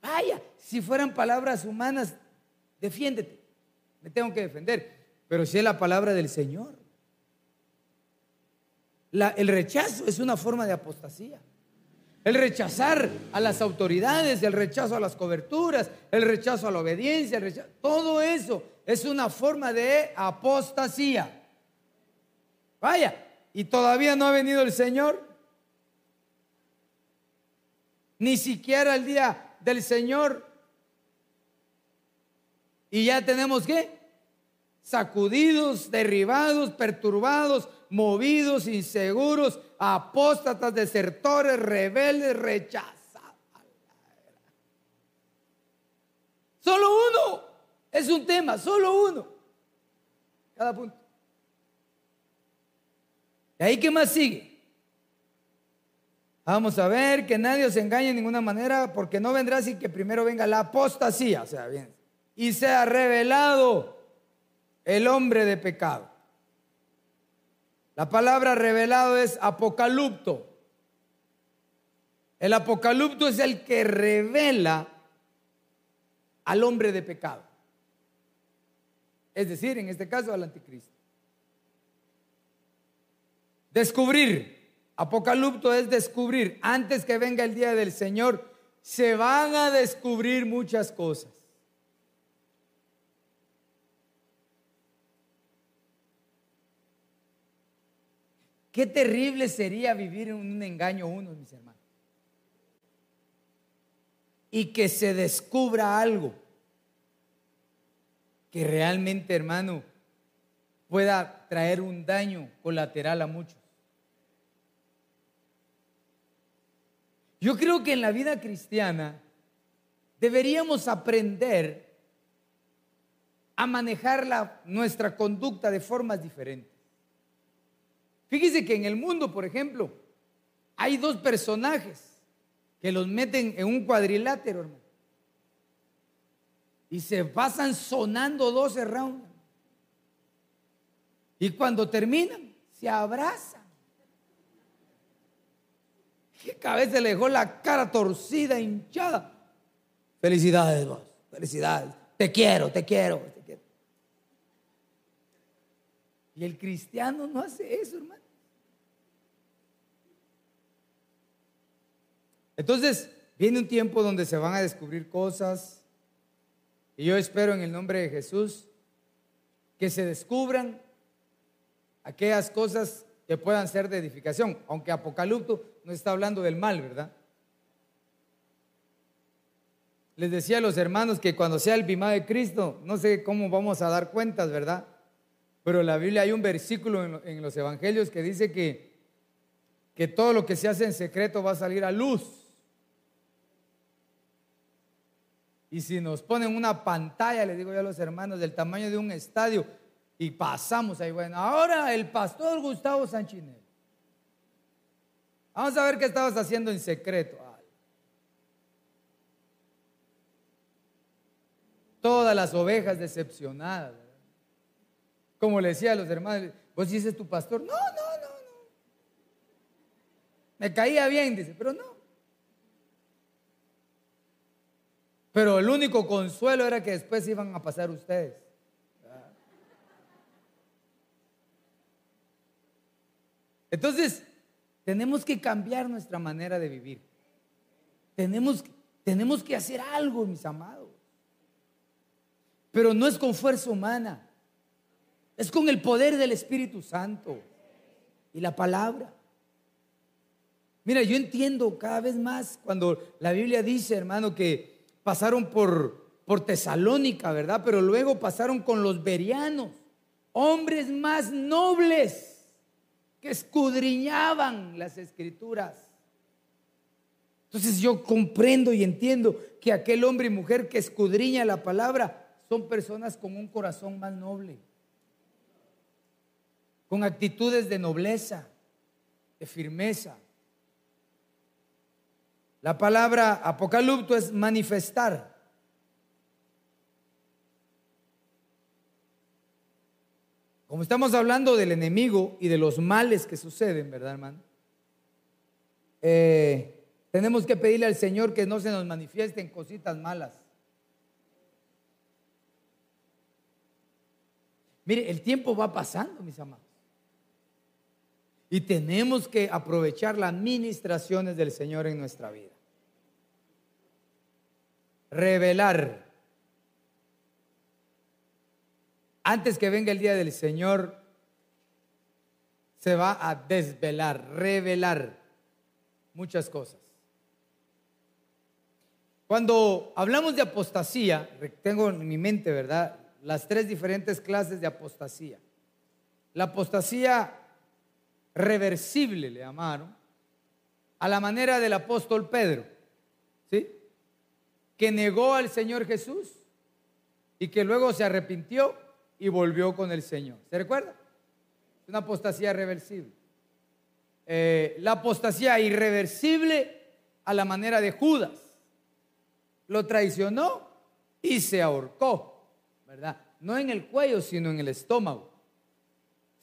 Vaya, si fueran palabras humanas, defiéndete, me tengo que defender, pero si es la palabra del Señor. el rechazo es una forma de apostasía. El rechazar a las autoridades, el rechazo a las coberturas, el rechazo a la obediencia, todo eso es una forma de apostasía. Vaya, y todavía no ha venido el Señor. Ni siquiera el día del Señor. Y ya tenemos que sacudidos, derribados, perturbados, movidos, inseguros, apóstatas, desertores, rebeldes, rechazados. Solo uno es un tema, solo uno. Cada punto. ¿Y ahí qué más sigue? Vamos a ver que nadie os engañe de ninguna manera, porque no vendrá sin que primero venga la apostasía, o sea, bien, y sea revelado el hombre de pecado. La palabra revelado es apocalipto. El apocalipto es el que revela al hombre de pecado. Es decir, en este caso al anticristo. Descubrir. Apocalipto es descubrir. Antes que venga el día del Señor, se van a descubrir muchas cosas. Qué terrible sería vivir en un engaño uno, mis hermanos. Y que se descubra algo que realmente, hermano, pueda traer un daño colateral a muchos. Yo creo que en la vida cristiana deberíamos aprender a manejar la, nuestra conducta de formas diferentes. Fíjese que en el mundo, por ejemplo, hay dos personajes que los meten en un cuadrilátero, hermano. Y se pasan sonando 12 rounds. Y cuando terminan, se abrazan. ¿Qué cabeza le dejó la cara torcida, hinchada? Felicidades, vos. Felicidades. Te quiero, te quiero, te quiero. Y el cristiano no hace eso, hermano. Entonces, viene un tiempo donde se van a descubrir cosas. Y yo espero en el nombre de Jesús que se descubran aquellas cosas que puedan ser de edificación. Aunque Apocalipto no está hablando del mal, ¿verdad? Les decía a los hermanos que cuando sea el bimá de Cristo, no sé cómo vamos a dar cuentas, ¿verdad? Pero en la Biblia hay un versículo en los evangelios que dice que, que todo lo que se hace en secreto va a salir a luz. Y si nos ponen una pantalla, le digo yo a los hermanos, del tamaño de un estadio, y pasamos ahí, bueno, ahora el pastor Gustavo Sanchinel. Vamos a ver qué estabas haciendo en secreto. Todas las ovejas decepcionadas. Como le decía a los hermanos, vos dices tu pastor, no, no, no, no. Me caía bien, dice, pero no. Pero el único consuelo era que después iban a pasar ustedes. Entonces, tenemos que cambiar nuestra manera de vivir. Tenemos, tenemos que hacer algo, mis amados. Pero no es con fuerza humana. Es con el poder del Espíritu Santo y la palabra. Mira, yo entiendo cada vez más cuando la Biblia dice, hermano, que pasaron por, por Tesalónica, ¿verdad? Pero luego pasaron con los berianos, hombres más nobles que escudriñaban las escrituras. Entonces yo comprendo y entiendo que aquel hombre y mujer que escudriña la palabra son personas con un corazón más noble, con actitudes de nobleza, de firmeza. La palabra apocalipto es manifestar. Como estamos hablando del enemigo y de los males que suceden, ¿verdad, hermano? Eh, tenemos que pedirle al Señor que no se nos manifiesten cositas malas. Mire, el tiempo va pasando, mis amados. Y tenemos que aprovechar las ministraciones del Señor en nuestra vida revelar. Antes que venga el día del Señor, se va a desvelar, revelar muchas cosas. Cuando hablamos de apostasía, tengo en mi mente, ¿verdad? Las tres diferentes clases de apostasía. La apostasía reversible le llamaron, a la manera del apóstol Pedro, ¿sí? Que negó al Señor Jesús y que luego se arrepintió y volvió con el Señor. ¿Se recuerda? Una apostasía reversible. Eh, la apostasía irreversible a la manera de Judas. Lo traicionó y se ahorcó, ¿verdad? No en el cuello, sino en el estómago.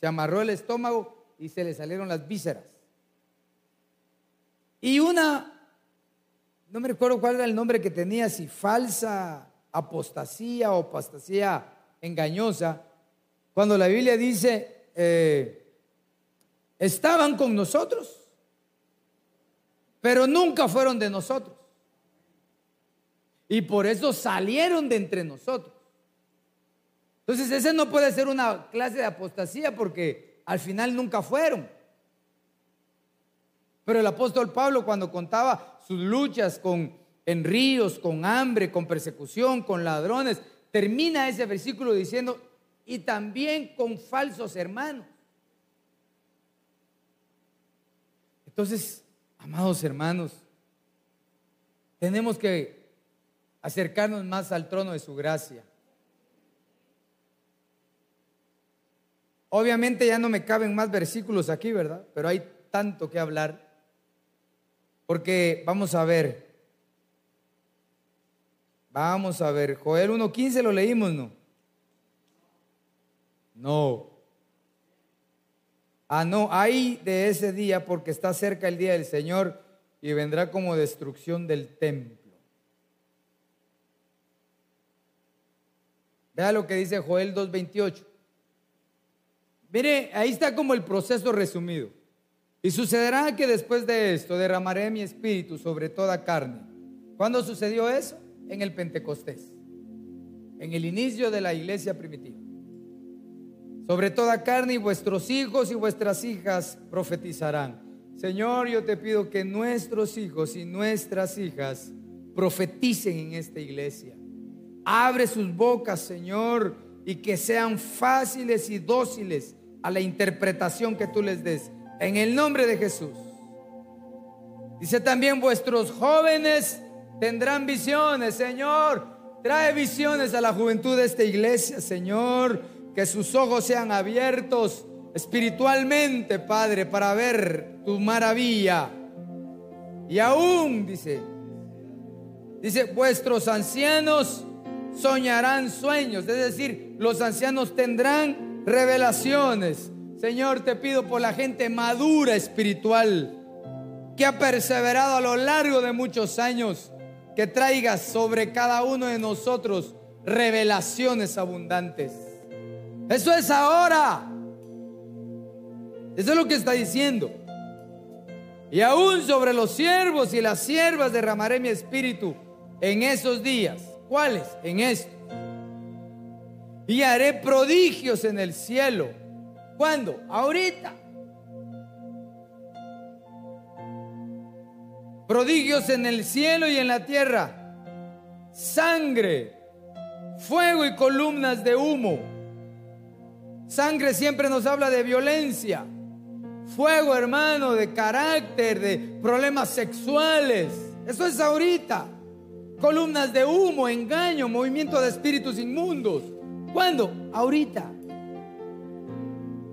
Se amarró el estómago y se le salieron las vísceras. Y una no me recuerdo cuál era el nombre que tenía, si falsa apostasía o apostasía engañosa, cuando la Biblia dice, eh, estaban con nosotros, pero nunca fueron de nosotros. Y por eso salieron de entre nosotros. Entonces ese no puede ser una clase de apostasía porque al final nunca fueron. Pero el apóstol Pablo cuando contaba sus luchas con, en ríos, con hambre, con persecución, con ladrones, termina ese versículo diciendo, y también con falsos hermanos. Entonces, amados hermanos, tenemos que acercarnos más al trono de su gracia. Obviamente ya no me caben más versículos aquí, ¿verdad? Pero hay tanto que hablar. Porque vamos a ver. Vamos a ver. Joel 1.15 lo leímos, ¿no? No. Ah, no, hay de ese día porque está cerca el día del Señor y vendrá como destrucción del templo. Vea lo que dice Joel 2.28. Mire, ahí está como el proceso resumido. Y sucederá que después de esto derramaré mi espíritu sobre toda carne. ¿Cuándo sucedió eso? En el Pentecostés, en el inicio de la iglesia primitiva sobre toda carne y vuestros hijos y vuestras hijas profetizarán. Señor, yo te pido que nuestros hijos y nuestras hijas profeticen en esta iglesia. Abre sus bocas, Señor, y que sean fáciles y dóciles a la interpretación que tú les des. En el nombre de Jesús. Dice también, vuestros jóvenes tendrán visiones, Señor. Trae visiones a la juventud de esta iglesia, Señor que sus ojos sean abiertos espiritualmente, Padre, para ver tu maravilla. Y aún, dice, dice, vuestros ancianos soñarán sueños, es decir, los ancianos tendrán revelaciones. Señor, te pido por la gente madura espiritual que ha perseverado a lo largo de muchos años, que traigas sobre cada uno de nosotros revelaciones abundantes. Eso es ahora. Eso es lo que está diciendo. Y aún sobre los siervos y las siervas derramaré mi espíritu en esos días. ¿Cuáles? En esto. Y haré prodigios en el cielo. ¿Cuándo? Ahorita. Prodigios en el cielo y en la tierra. Sangre, fuego y columnas de humo. Sangre siempre nos habla de violencia. Fuego, hermano, de carácter, de problemas sexuales. Eso es ahorita. Columnas de humo, engaño, movimiento de espíritus inmundos. ¿Cuándo? Ahorita.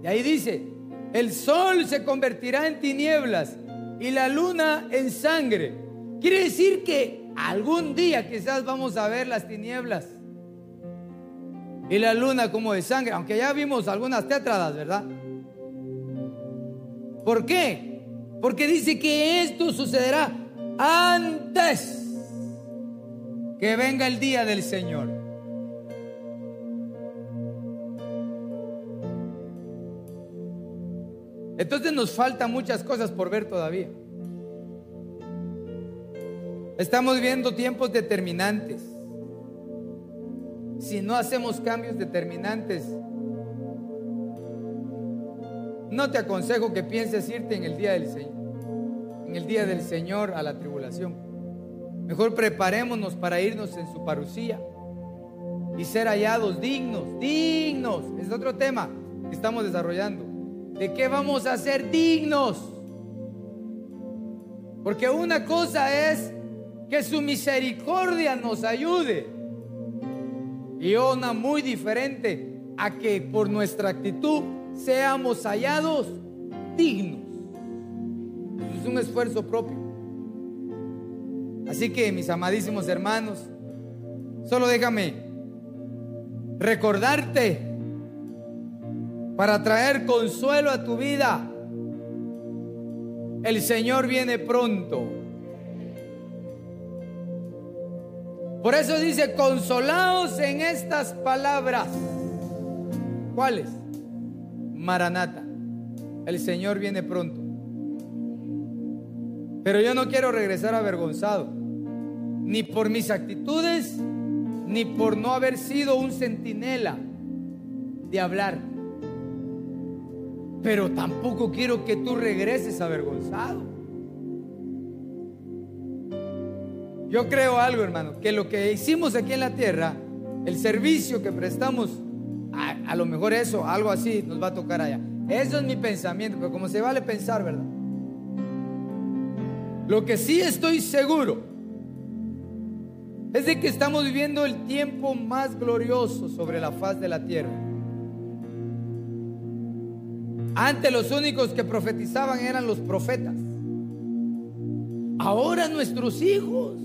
Ahí dice, el sol se convertirá en tinieblas y la luna en sangre. Quiere decir que algún día quizás vamos a ver las tinieblas y la luna como de sangre, aunque ya vimos algunas tetradas, ¿verdad? ¿Por qué? Porque dice que esto sucederá antes que venga el día del Señor. Entonces nos faltan muchas cosas por ver todavía. Estamos viendo tiempos determinantes si no hacemos cambios determinantes. No te aconsejo que pienses irte en el día del Señor, en el día del Señor a la tribulación. Mejor preparémonos para irnos en su parucía y ser hallados dignos, dignos. Es otro tema que estamos desarrollando. ¿De qué vamos a ser dignos? Porque una cosa es que su misericordia nos ayude y una muy diferente a que por nuestra actitud seamos hallados dignos. Es un esfuerzo propio. Así que mis amadísimos hermanos, solo déjame recordarte para traer consuelo a tu vida. El Señor viene pronto. Por eso dice, consolaos en estas palabras. ¿Cuáles? Maranata. El Señor viene pronto. Pero yo no quiero regresar avergonzado, ni por mis actitudes, ni por no haber sido un centinela de hablar. Pero tampoco quiero que tú regreses avergonzado. Yo creo algo, hermano, que lo que hicimos aquí en la tierra, el servicio que prestamos a, lo mejor eso, algo así nos va a tocar allá. Eso es mi pensamiento, pero como se vale pensar, ¿verdad? Lo que sí estoy seguro es de que estamos viviendo el tiempo más glorioso sobre la faz de la tierra. Antes los únicos que profetizaban eran los profetas. Ahora nuestros hijos.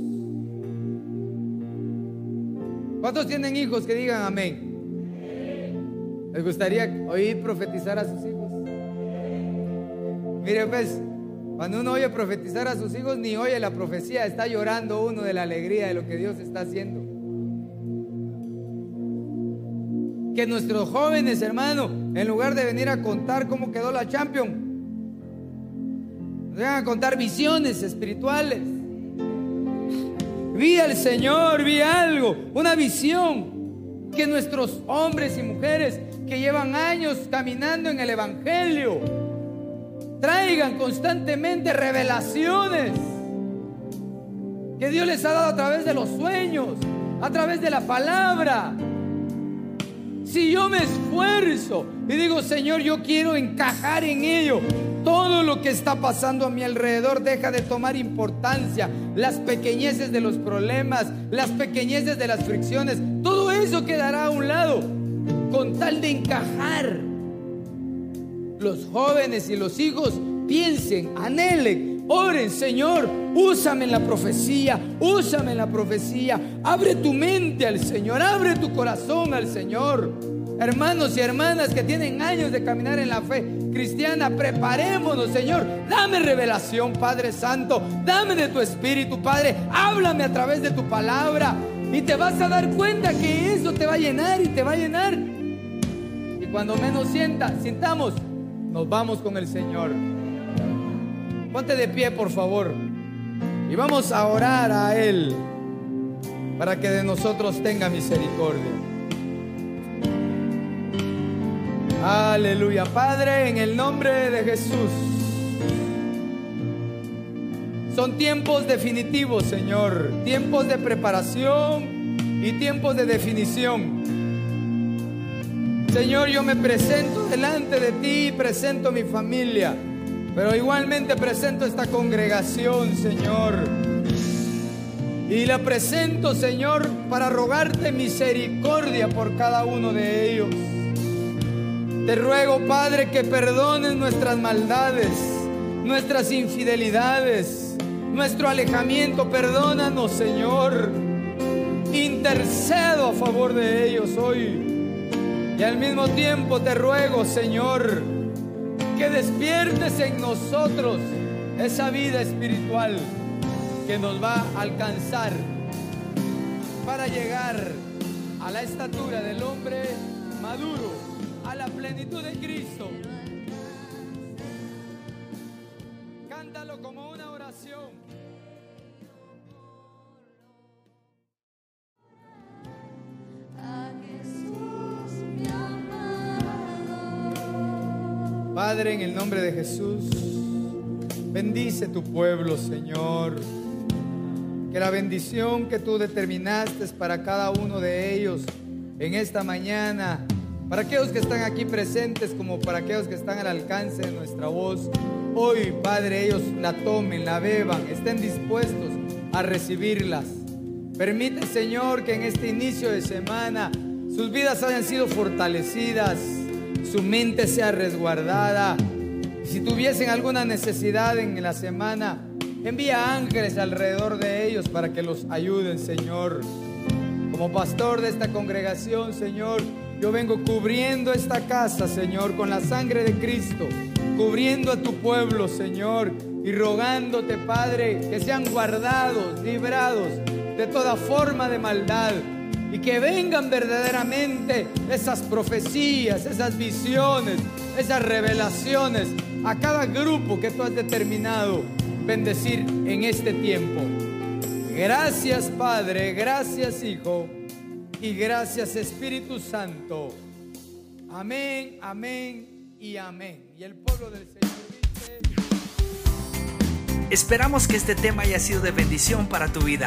¿Cuántos tienen hijos que digan amén? ¿Les gustaría oír profetizar a sus hijos? Mire pues, cuando uno oye profetizar a sus hijos, ni oye la profecía, está llorando uno de la alegría de lo que Dios está haciendo. Que nuestros jóvenes, hermano, en lugar de venir a contar cómo quedó la Champions, vengan a contar visiones espirituales. Vi al Señor, vi algo, una visión. Que nuestros hombres y mujeres que llevan años caminando en el Evangelio traigan constantemente revelaciones que Dios les ha dado a través de los sueños, a través de la palabra. Si yo me esfuerzo y digo, Señor, yo quiero encajar en ello, todo lo que está pasando a mi alrededor deja de tomar importancia. Las pequeñeces de los problemas, las pequeñeces de las fricciones, todo eso quedará a un lado con tal de encajar. Los jóvenes y los hijos piensen, anhelen, oren, Señor, úsame en la profecía, úsame en la profecía. Abre tu mente al Señor, abre tu corazón al Señor. Hermanos y hermanas que tienen años de caminar en la fe cristiana, preparémonos, Señor. Dame revelación, Padre Santo. Dame de tu Espíritu, Padre. Háblame a través de tu palabra. Y te vas a dar cuenta que eso te va a llenar y te va a llenar. Y cuando menos sienta, sintamos, nos vamos con el Señor. Ponte de pie, por favor. Y vamos a orar a Él para que de nosotros tenga misericordia. Aleluya. Padre, en el nombre de Jesús. Son tiempos definitivos, Señor. Tiempos de preparación y tiempos de definición. Señor, yo me presento delante de ti, presento mi familia, pero igualmente presento esta congregación, Señor. Y la presento, Señor, para rogarte misericordia por cada uno de ellos. Te ruego, Padre, que perdones nuestras maldades, nuestras infidelidades, nuestro alejamiento. Perdónanos, Señor. Intercedo a favor de ellos hoy. Y al mismo tiempo te ruego, Señor, que despiertes en nosotros esa vida espiritual que nos va a alcanzar para llegar a la estatura del hombre maduro a la plenitud de Cristo. Padre, en el nombre de Jesús, bendice tu pueblo, Señor. Que la bendición que tú determinaste para cada uno de ellos en esta mañana para aquellos que están aquí presentes como para aquellos que están al alcance de nuestra voz, hoy, Padre, ellos la tomen, la beban, estén dispuestos a recibirlas. Permite, Señor, que en este inicio de semana sus vidas hayan sido fortalecidas, su mente sea resguardada. Si tuviesen alguna necesidad en la semana, envía ángeles alrededor de ellos para que los ayuden, Señor. Como pastor de esta congregación, Señor, yo vengo cubriendo esta casa, Señor, con la sangre de Cristo, cubriendo a tu pueblo, Señor, y rogándote, Padre, que sean guardados, librados de toda forma de maldad y que vengan verdaderamente esas profecías, esas visiones, esas revelaciones a cada grupo que tú has determinado bendecir en este tiempo. Gracias Padre, gracias Hijo y gracias Espíritu Santo. Amén, amén y amén. Y el pueblo del Señor dice... Esperamos que este tema haya sido de bendición para tu vida.